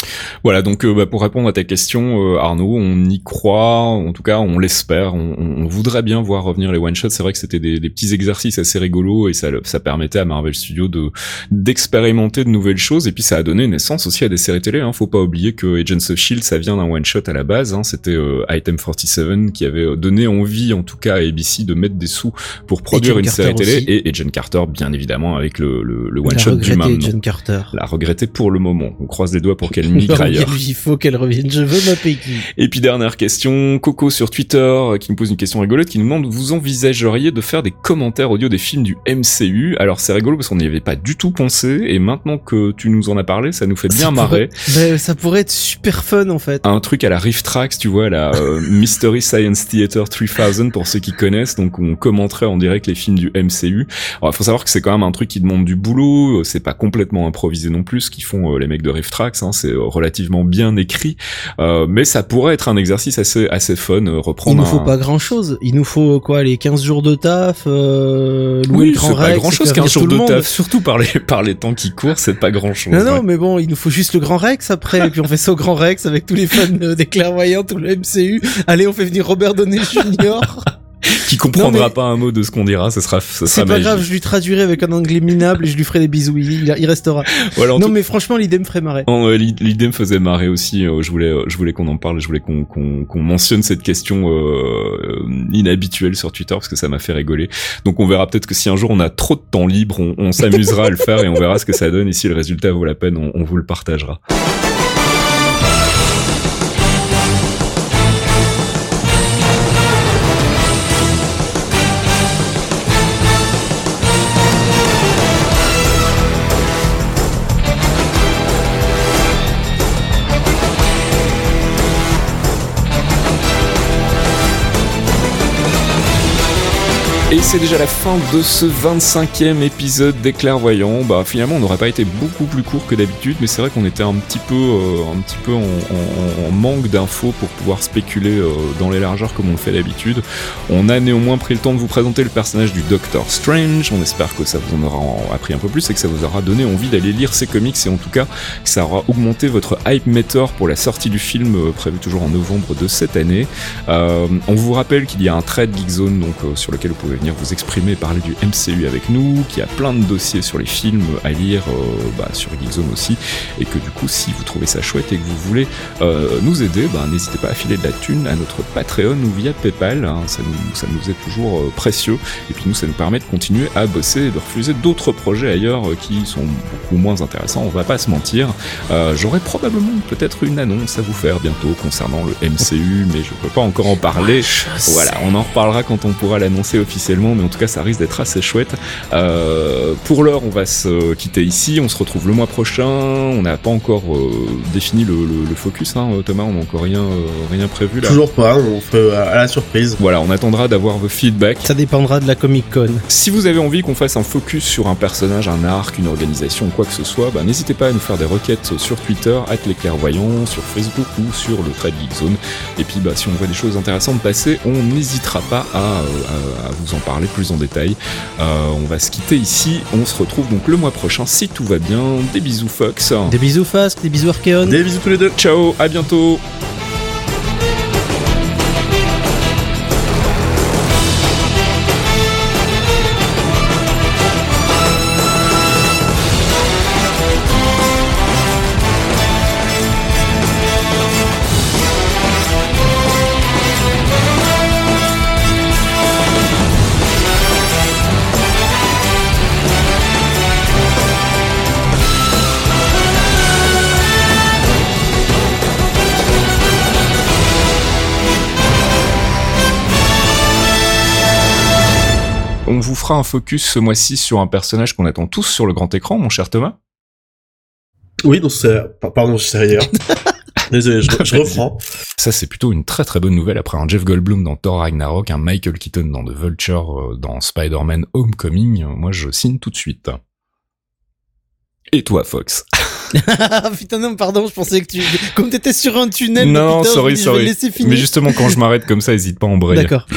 Voilà, donc euh, bah, pour répondre à ta question, euh, Arnaud, on y croit, en tout cas on l'espère, on, on, voudrait bien voir revenir les one-shots. C'est vrai que c'était des, des petits exercices assez rigolos et ça, ça permettait à Marvel Studios de d'expérimenter de nouvelles choses et puis ça a donné naissance aussi à des séries télé. Hein. Faut pas oublier que Agents of Shield ça vient d'un one shot à la base. Hein. C'était euh, Item 47 qui avait donné envie en tout cas à ABC de mettre des sous pour produire une série télé et Agent Carter bien évidemment avec le, le, one shot du même Agent Carter. La regretter pour le moment. On croise les doigts pour qu'elle migre ailleurs. Il faut qu'elle revienne. Je veux ma Peggy. Et puis dernière question, Coco sur Twitter euh, qui me pose une question rigolote qui nous demande vous envisageriez de faire des commentaires audio des films du MCU Alors c'est rigolo parce qu'on n'y avait pas du tout pensé et maintenant que tu nous en as parlé, ça nous fait bien marrer. Ben, ça pourrait être super fun en fait. Un truc à la Rift Tracks, tu vois, la euh, Mystery Science Theater 3000 pour ceux qui connaissent, donc on commenterait en direct les films du MCU. Alors il faut savoir que c'est quand même un truc qui demande du boulot, euh, c'est pas complètement improvisé non plus ce qu'ils font euh, les mecs de Rift Tracks, hein, c'est relativement bien écrit, mais ça pourrait être un exercice assez assez fun. reprendre. Il nous faut pas grand chose, il nous faut quoi, les 15 jours de taf, louer oui, le grand pas grand chose 15 surtout par les, par les temps qui courent, c'est pas grand chose. Non, non, mais bon, il nous faut juste le Grand Rex après, et puis on fait ça au Grand Rex avec tous les fans des clairvoyants, tout le MCU. Allez, on fait venir Robert Downey Jr. qui comprendra pas un mot de ce qu'on dira, ce sera, ce C'est pas grave, je lui traduirai avec un anglais minable et je lui ferai des bisous, il, il restera. non, mais franchement, l'idée me ferait marrer. l'idée me faisait marrer aussi, euh, je voulais, euh, je voulais qu'on en parle, je voulais qu'on, qu'on, mentionne cette question, euh, inhabituelle sur Twitter parce que ça m'a fait rigoler. Donc on verra peut-être que si un jour on a trop de temps libre, on, s'amusera à le faire et on verra ce que ça donne et si le résultat vaut la peine, on, on vous le partagera. Et c'est déjà la fin de ce 25e épisode des clairvoyants. Bah finalement on n'aurait pas été beaucoup plus court que d'habitude, mais c'est vrai qu'on était un petit peu, euh, un petit peu en, manque d'infos pour pouvoir spéculer euh, dans les largeurs comme on le fait d'habitude. On a néanmoins pris le temps de vous présenter le personnage du Doctor Strange. On espère que ça vous en aura appris un peu plus et que ça vous aura donné envie d'aller lire ces comics et en tout cas que ça aura augmenté votre hype meter pour la sortie du film euh, prévu toujours en novembre de cette année. on vous rappelle qu'il y a un trade Geekzone donc sur lequel vous pouvez vous exprimer, parler du MCU avec nous, qui a plein de dossiers sur les films à lire euh, bah, sur Geekzone aussi, et que du coup, si vous trouvez ça chouette et que vous voulez euh, nous aider, bah, n'hésitez pas à filer de la thune à notre Patreon ou via PayPal, hein. ça, nous, ça nous est toujours euh, précieux, et puis nous, ça nous permet de continuer à bosser et de refuser d'autres projets ailleurs qui sont beaucoup moins intéressants, on va pas se mentir. J'aurai probablement peut-être une annonce à vous faire bientôt concernant le MCU, mais je peux pas encore en parler. voilà, on en reparlera quand on pourra l'annoncer officiellement mais en tout cas ça risque d'être assez chouette. Euh, pour l'heure, on va se quitter ici, on se retrouve le mois prochain. On n'a pas encore euh, défini le, focus, hein, Thomas, on n'a encore rien, euh, rien prévu là. Toujours pas, on fait à la surprise. Voilà, on attendra d'avoir vos feedbacks. Ça dépendra de la Comic Con. Si vous avez envie qu'on fasse un focus sur un personnage, un arc, une organisation, quoi que ce soit, bah, n'hésitez pas à nous faire des requêtes sur Twitter, at les clairvoyants, sur Facebook ou sur le Trade Geek Zone. Et puis bah, si on voit des choses intéressantes passer, on n'hésitera pas à, à vous en parler plus en détail. Euh, on va se quitter ici. On se retrouve donc le mois prochain si tout va bien. Des bisous Fox. Des bisous Fast, des bisous Archeon. Des bisous tous les deux. Ciao, à bientôt. Fera un focus ce mois-ci sur un personnage qu'on attend tous sur le grand écran, mon cher Thomas. Oui, donc c'est... Pardon, je sais rien. Désolé, je, reprends. Ça, c'est plutôt une très très bonne nouvelle après un Jeff Goldblum dans Thor Ragnarok, un Michael Keaton dans The Vulture, euh, dans Spider-Man Homecoming. Moi, je signe tout de suite. Et toi, Fox? Putain non pardon je pensais que tu comme t'étais sur un tunnel non sorry sorry mais justement quand je m'arrête comme ça hésite pas à embrayer d'accord